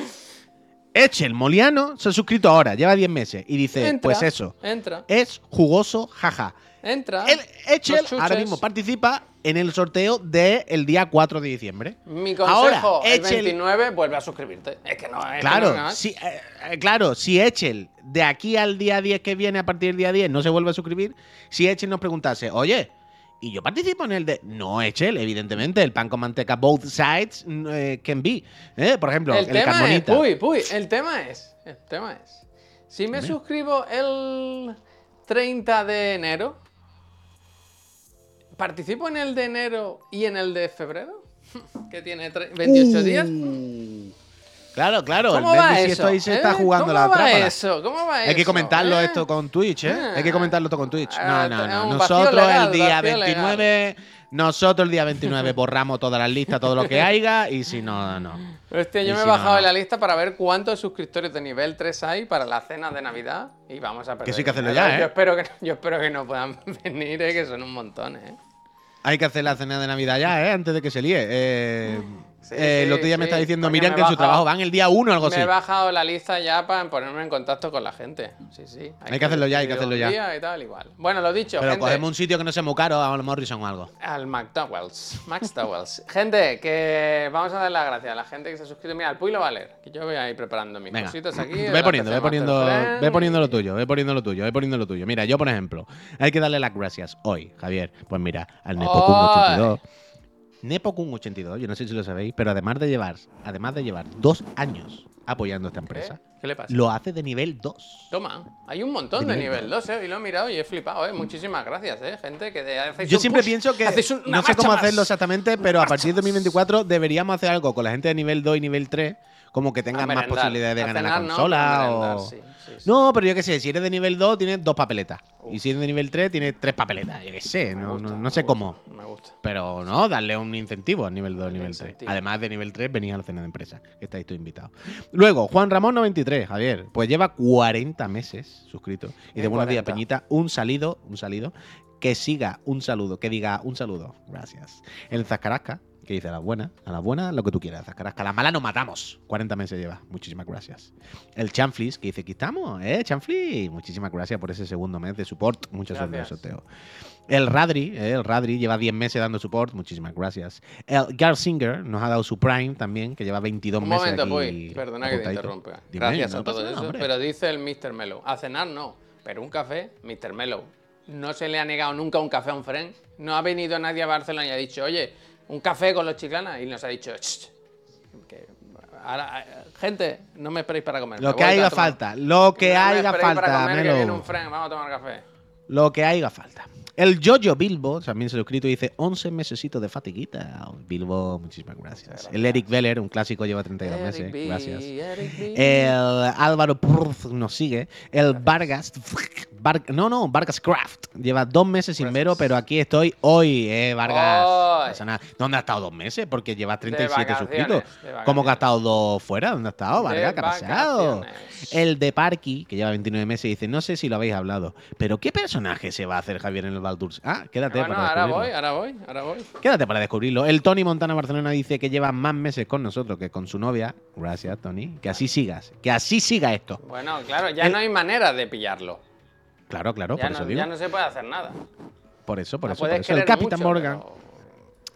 Echel Moliano se ha suscrito ahora, lleva 10 meses, y dice, Entra, pues eso, Entra. es jugoso, jaja. Entra. El Echel ahora mismo participa en el sorteo del día 4 de diciembre. Mi consejo, Ahora, el Echel- 29, vuelve a suscribirte. Es que no es. que Claro, no es- si, eh, eh, claro, si Echel de aquí al día 10 que viene, a partir del día 10, no se vuelve a suscribir, si Echel nos preguntase, oye, y yo participo en el de. No, Echel, evidentemente, el pan con manteca, both sides eh, can be. ¿eh? Por ejemplo, el, el, tema es, Carmonita. puy, puy, el tema es, el tema es, si me suscribo el 30 de enero, ¿participo en el de enero y en el de febrero? que tiene tre- 28 días. Claro, claro, ¿Cómo el va eso? esto ahí se está ¿Eh? jugando ¿Cómo la va trápala. eso? ¿Cómo va Hay que comentarlo eh? esto con Twitch, ¿eh? Hay que Ah. comentarlo esto con Twitch. Ah, No, no, no. Nosotros legal, el día vacío legal. 29, nosotros el día 29 borramos todas las listas, todo lo que haya, y si no, no. Hostia, yo Y me he bajado no, la lista para ver cuántos suscriptores de nivel 3 hay para la cena de Navidad y vamos a perder. sí hay que hacerlo ya, ¿eh? Yo espero que, yo espero que no puedan venir, ¿eh? que son un montón, ¿eh? Hay que hacer la cena de Navidad ya, ¿eh? Antes de que se líe. Eh, Sí, Eh, el otro día me está diciendo Miriam me que en su trabajo van el día 1 o algo Me así. he bajado la lista ya para ponerme en contacto con la gente. Sí, sí. Hay que hacerlo ya, hay que hacerlo ya. día y tal, igual. Bueno, lo dicho, Pero gente. cogemos un sitio que no sea muy caro, a Morrison o algo. Al McDowell's. McDowell's. gente, que vamos a dar las gracias a la gente que se ha suscrito. Mira, el Puy lo va a leer. Que yo voy a ir preparando mis Venga. cositas aquí. Ve poniendo, ve poniendo, ve poniendo lo tuyo, ve poniendo lo tuyo, ve poniendo lo tuyo. Mira, yo por ejemplo, hay que darle las gracias hoy, Javier. Pues mira, al Nepocun82. Nepocun82, yo no sé si lo sabéis, pero además de llevar, además de llevar dos años apoyando esta ¿Qué? empresa, ¿Qué le pasa? lo hace de nivel 2. Toma, hay un montón De de nivel nivel 2, ¿eh? Y lo he mirado y he flipado, ¿eh? Muchísimas gracias, ¿eh? Gente, que de- hacéis Yo un siempre push, pienso que un- no sé cómo más. hacerlo exactamente, pero a partir de 2024 deberíamos hacer algo con la gente de nivel 2 y nivel 3, como que A tengan más posibilidades de A ganar la cenar no, consola merendar, o sí, sí, sí. No, pero yo qué sé, si eres de nivel 2 tienes dos papeletas. Y si eres de nivel 3 tienes tres papeletas. Yo qué sé, Me no, gusta, no, no sé gusta, cómo. Me gusta. Pero no, darle un incentivo al nivel 2 Un nivel 3. incentivo. Además de nivel 3, venís a la cena de empresa, que estáis todos invitados. Luego, Juan Ramón 93, Javier, pues lleva 40 meses suscrito. Y de buenos días, 40. Peñita, un salido, un salido, que siga un saludo, que diga un saludo. Gracias. El Zascarasca, que dice a las buenas, a las buenas, lo que tú quieras, Zascarasca. A la mala nos matamos. 40 meses lleva. Muchísimas gracias. El Chanflis, que dice, aquí estamos, ¿eh? Chanflis. Muchísimas gracias por ese segundo mes de support. Muchas suerte Gracias. sorteo. El Radri, eh, el Radri lleva 10 meses dando support, muchísimas gracias. El Garsinger nos ha dado su Prime también, que lleva 22 Un meses momento, aquí Puy. Perdona que te interrumpa. Dime, Gracias no a pasa todo nada, eso. hombre. Pero dice el Mr. Mellow. A cenar no, pero un café, Mr. Mellow. No se le ha negado nunca un café a un friend. No ha venido nadie a Barcelona y ha dicho, oye, un café con los chiclanas. Y nos ha dicho, "Ch, que ahora, gente, no me esperéis para comer. Lo que voy a haga tomar- falta, lo que No me haga esperéis para falta, comer, que viene un friend, vamos a tomar café. Lo que haga falta. El Jojo Bilbo también se lo escrito y dice 11 mesecitos de fatiguita. Bilbo, muchísimas gracias. El Eric Veller, un clásico, lleva 32 meses. Eric B, Gracias. Eric. El Álvaro Pruz nos sigue. El Vargas. No, no, Vargas Craft. Lleva dos meses sin mero, pero aquí estoy hoy, eh, Vargas. ¿Dónde ha estado dos meses? Porque lleva 37 vacaciones, suscritos. ¿Cómo que ha estado dos fuera? ¿Dónde ha estado, Vargas? ¿Qué ha pasado? vacaciones. El de Parky, que lleva 29 meses, dice: No sé si lo habéis hablado, pero ¿qué personaje se va a hacer Javier en el Baldur's? Ah, quédate Bueno, para ahora descubrirlo. voy, ahora voy, ahora voy. Quédate para descubrirlo. El Tony Montana Barcelona dice que lleva más meses con nosotros que con su novia. Gracias, Tony. Que así sigas. Que así siga esto. Bueno, claro, ya El- no hay manera de pillarlo. Claro, claro, ya, por no, eso digo. ya no se puede hacer nada. Por eso, por eso. por eso. El Capitán mucho, Morgan. pero-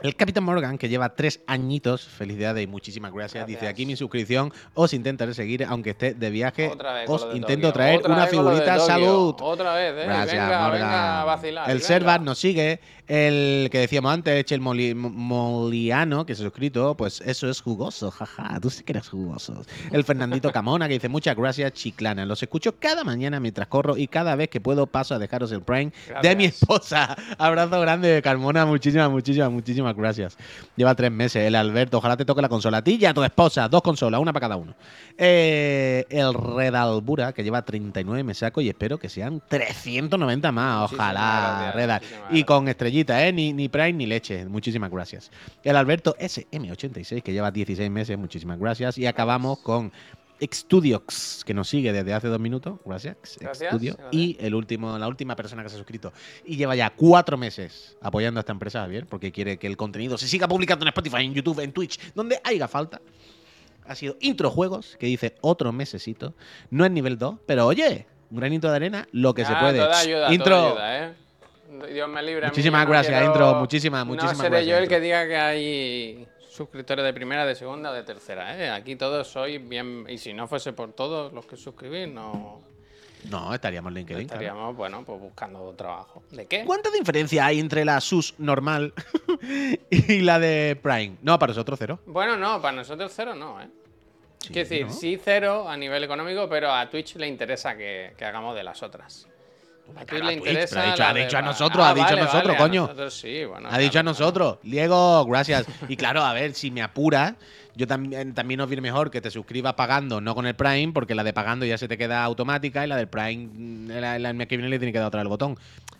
El Capitán Morgan, que lleva tres añitos, felicidades y muchísimas gracias. Dice aquí mi suscripción. Os intentaré seguir, aunque esté de viaje. Otra vez os intento Tokio, traer otra una figurita. Salud. Otra vez, eh. Gracias, venga, Morgan. venga, a vacilar. El. Servat nos sigue. El que decíamos antes, Moli- Mo- Moliano, que se ha suscrito. Pues eso es jugoso, jaja. Tú sí que eres jugoso. El Fernandito Camona, que dice muchas gracias, Chiclana. Los escucho cada mañana mientras corro y cada vez que puedo paso a dejaros el Prime de mi esposa. Abrazo grande, Carmona. Muchísimas, muchísimas, muchísimas gracias. Lleva tres meses. El Alberto, ojalá te toque la consola. A ti y a tu esposa. Dos consolas, una para cada uno. Eh, el Redalbura, que lleva 39 me saco y espero que sean 390 más. Ojalá, Redal. Y con ¿eh? Ni, ni Prime ni leche. Muchísimas gracias. El Alberto SM86, que lleva 16 meses. Muchísimas gracias. Y acabamos con Xstudiox, que nos sigue desde hace dos minutos. Gracias. Gracias. Y el último, la última persona que se ha suscrito y lleva ya cuatro meses apoyando a esta empresa, Javier, porque quiere que el contenido se siga publicando en Spotify, en YouTube, en Twitch, donde haya falta. Ha sido Intro Juegos, que dice otro mesecito. No es nivel 2, pero oye, un granito de arena, lo que se Ah, puede. Toda ayuda, Intro. toda ayuda, ¿eh? Dios me libre. mí, Muchísimas no gracias, quiero- Intro, muchísimas, muchísimas No seré gracias, yo el Intro. que diga que hay suscriptores de primera, de segunda o de tercera, ¿eh? Aquí todos sois bien. Y si no fuese por todos los que suscribís, no No, estaríamos en LinkedIn. claro. estaríamos, bueno, pues buscando trabajo. ¿De qué? ¿Cuánta diferencia hay entre la SUS normal y la de Prime? No, para nosotros cero. Bueno, no, para nosotros cero no, ¿eh? Sí, Quiero decir, ¿no? sí cero a nivel económico, pero a Twitch le interesa que, que hagamos de las otras. A Twitch le interesa. ha dicho- ha a nosotros, ha dicho a nosotros, coño. Ha dicho a nosotros. Diego, gracias. Y claro, a ver, si me apuras, yo también, también nos viene mejor que te suscribas pagando, no con el Prime, porque la de pagando ya se te queda automática y la del Prime, la, la- el mes que viene le tiene que dar otra el botón.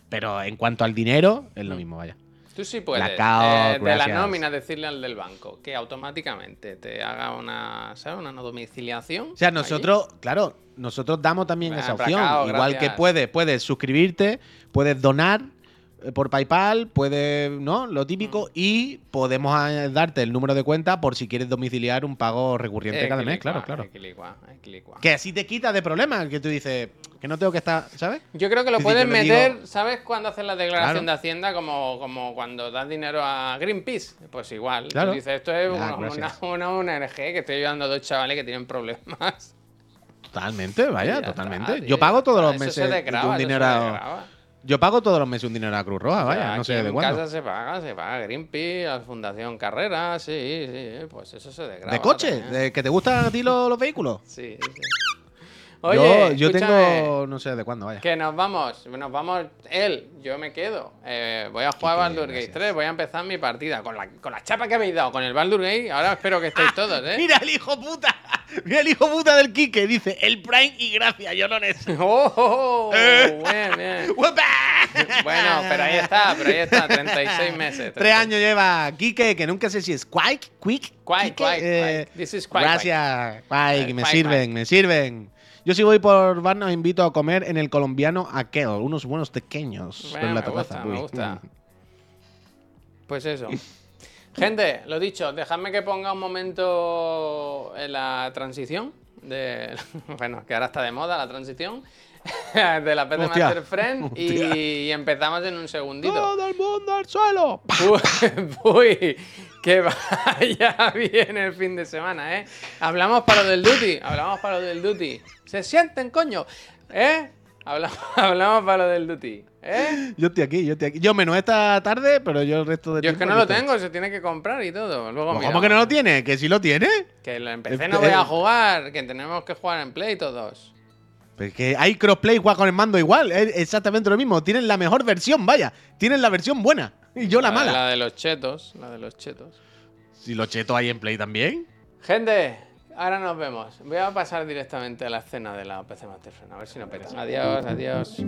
Pero en cuanto al dinero, es lo mismo, vaya. Tú sí puedes, eh, de la nómina, decirle al del banco que automáticamente te haga una, ¿sabes? Una domiciliación. O sea, allí. nosotros, claro, nosotros damos también esa opción. Igual que puedes, puedes suscribirte, puedes donar por PayPal, puedes, ¿no? Lo típico. Y podemos eh, darte el número de cuenta por si quieres domiciliar un pago recurrente cada mes, claro, claro. Equilicua. Que así te quita de problemas, que tú dices que no tengo que estar, ¿sabes? Yo creo que lo puedes meter, digo- ¿sabes? Cuando haces la declaración Claro. de Hacienda, como, como cuando das dinero a Greenpeace. Pues igual. Tú Claro. dices, esto es Ya, una, una, una ONG que estoy ayudando a dos chavales que tienen problemas. Totalmente, vaya, totalmente. está, yo pago todos los meses un dinero. Yo pago todos los meses un dinero a la Cruz Roja, O vaya, sea, no sé de en cuándo. casa se paga, se paga Greenpeace, a Fundación Carrera, sí, sí, pues eso se desgrava. ¿De coche? también. ¿De que te gustan a ti los, los vehículos? Sí, sí. Oye, yo, yo tengo, no sé de cuándo, vaya. Que nos vamos, nos vamos él, yo me quedo. Eh, voy a jugar Baldur Gate gracias. 3, voy a empezar mi partida. Con la, con la chapa que habéis dado con el Baldur Gate, ahora espero que estéis todos, ¿eh? Mira el hijo puta. Mira el hijo puta del Quique. Dice, el Prime y gracias, yo no necesito. ¡Oh! oh, oh! Eh. Bien, bien. Bueno, pero ahí está, pero ahí está, 36 meses. Tres años lleva Quique, que nunca sé si es Quake, Quick. Quique, Quake, Quake. This is Quake, Gracias, Quake, Eh, me Quake, sirven, me sirven. Yo si voy por Barna os invito a comer en el colombiano Aquel, unos buenos pequeños Bueno, la me terraza. gusta, me gusta. Pues eso. Gente, lo dicho, dejadme que ponga un momento en la transición. De, bueno, que ahora está de moda la transición. De la Hostia, Master Friend. Y, empezamos en un segundito. Todo el mundo al suelo. Uy, uy, que vaya bien el fin de semana, ¿eh? Hablamos para lo del duty, hablamos para lo del duty. Se sienten, coño, ¿eh? Hablamos, hablamos para lo del duty, ¿eh? Yo estoy aquí, yo estoy aquí. Yo menos esta tarde, pero yo el resto de Yo es que no lo estoy. tengo, se tiene que comprar y todo. Luego ¿Cómo que no lo tiene? ¿Que sí lo tiene? Que lo empecé no voy a jugar, que tenemos que jugar en Play todos. Pues que hay crossplay, juega con el mando igual. Es exactamente lo mismo. Tienen la mejor versión, vaya. Tienen la versión buena. Y yo la, mala. La de los chetos, la de los chetos. Si los chetos hay en play también. Gente, ahora nos vemos. Voy a pasar directamente a la escena de la PC Master Friend, a ver si no peta. Adiós, adiós.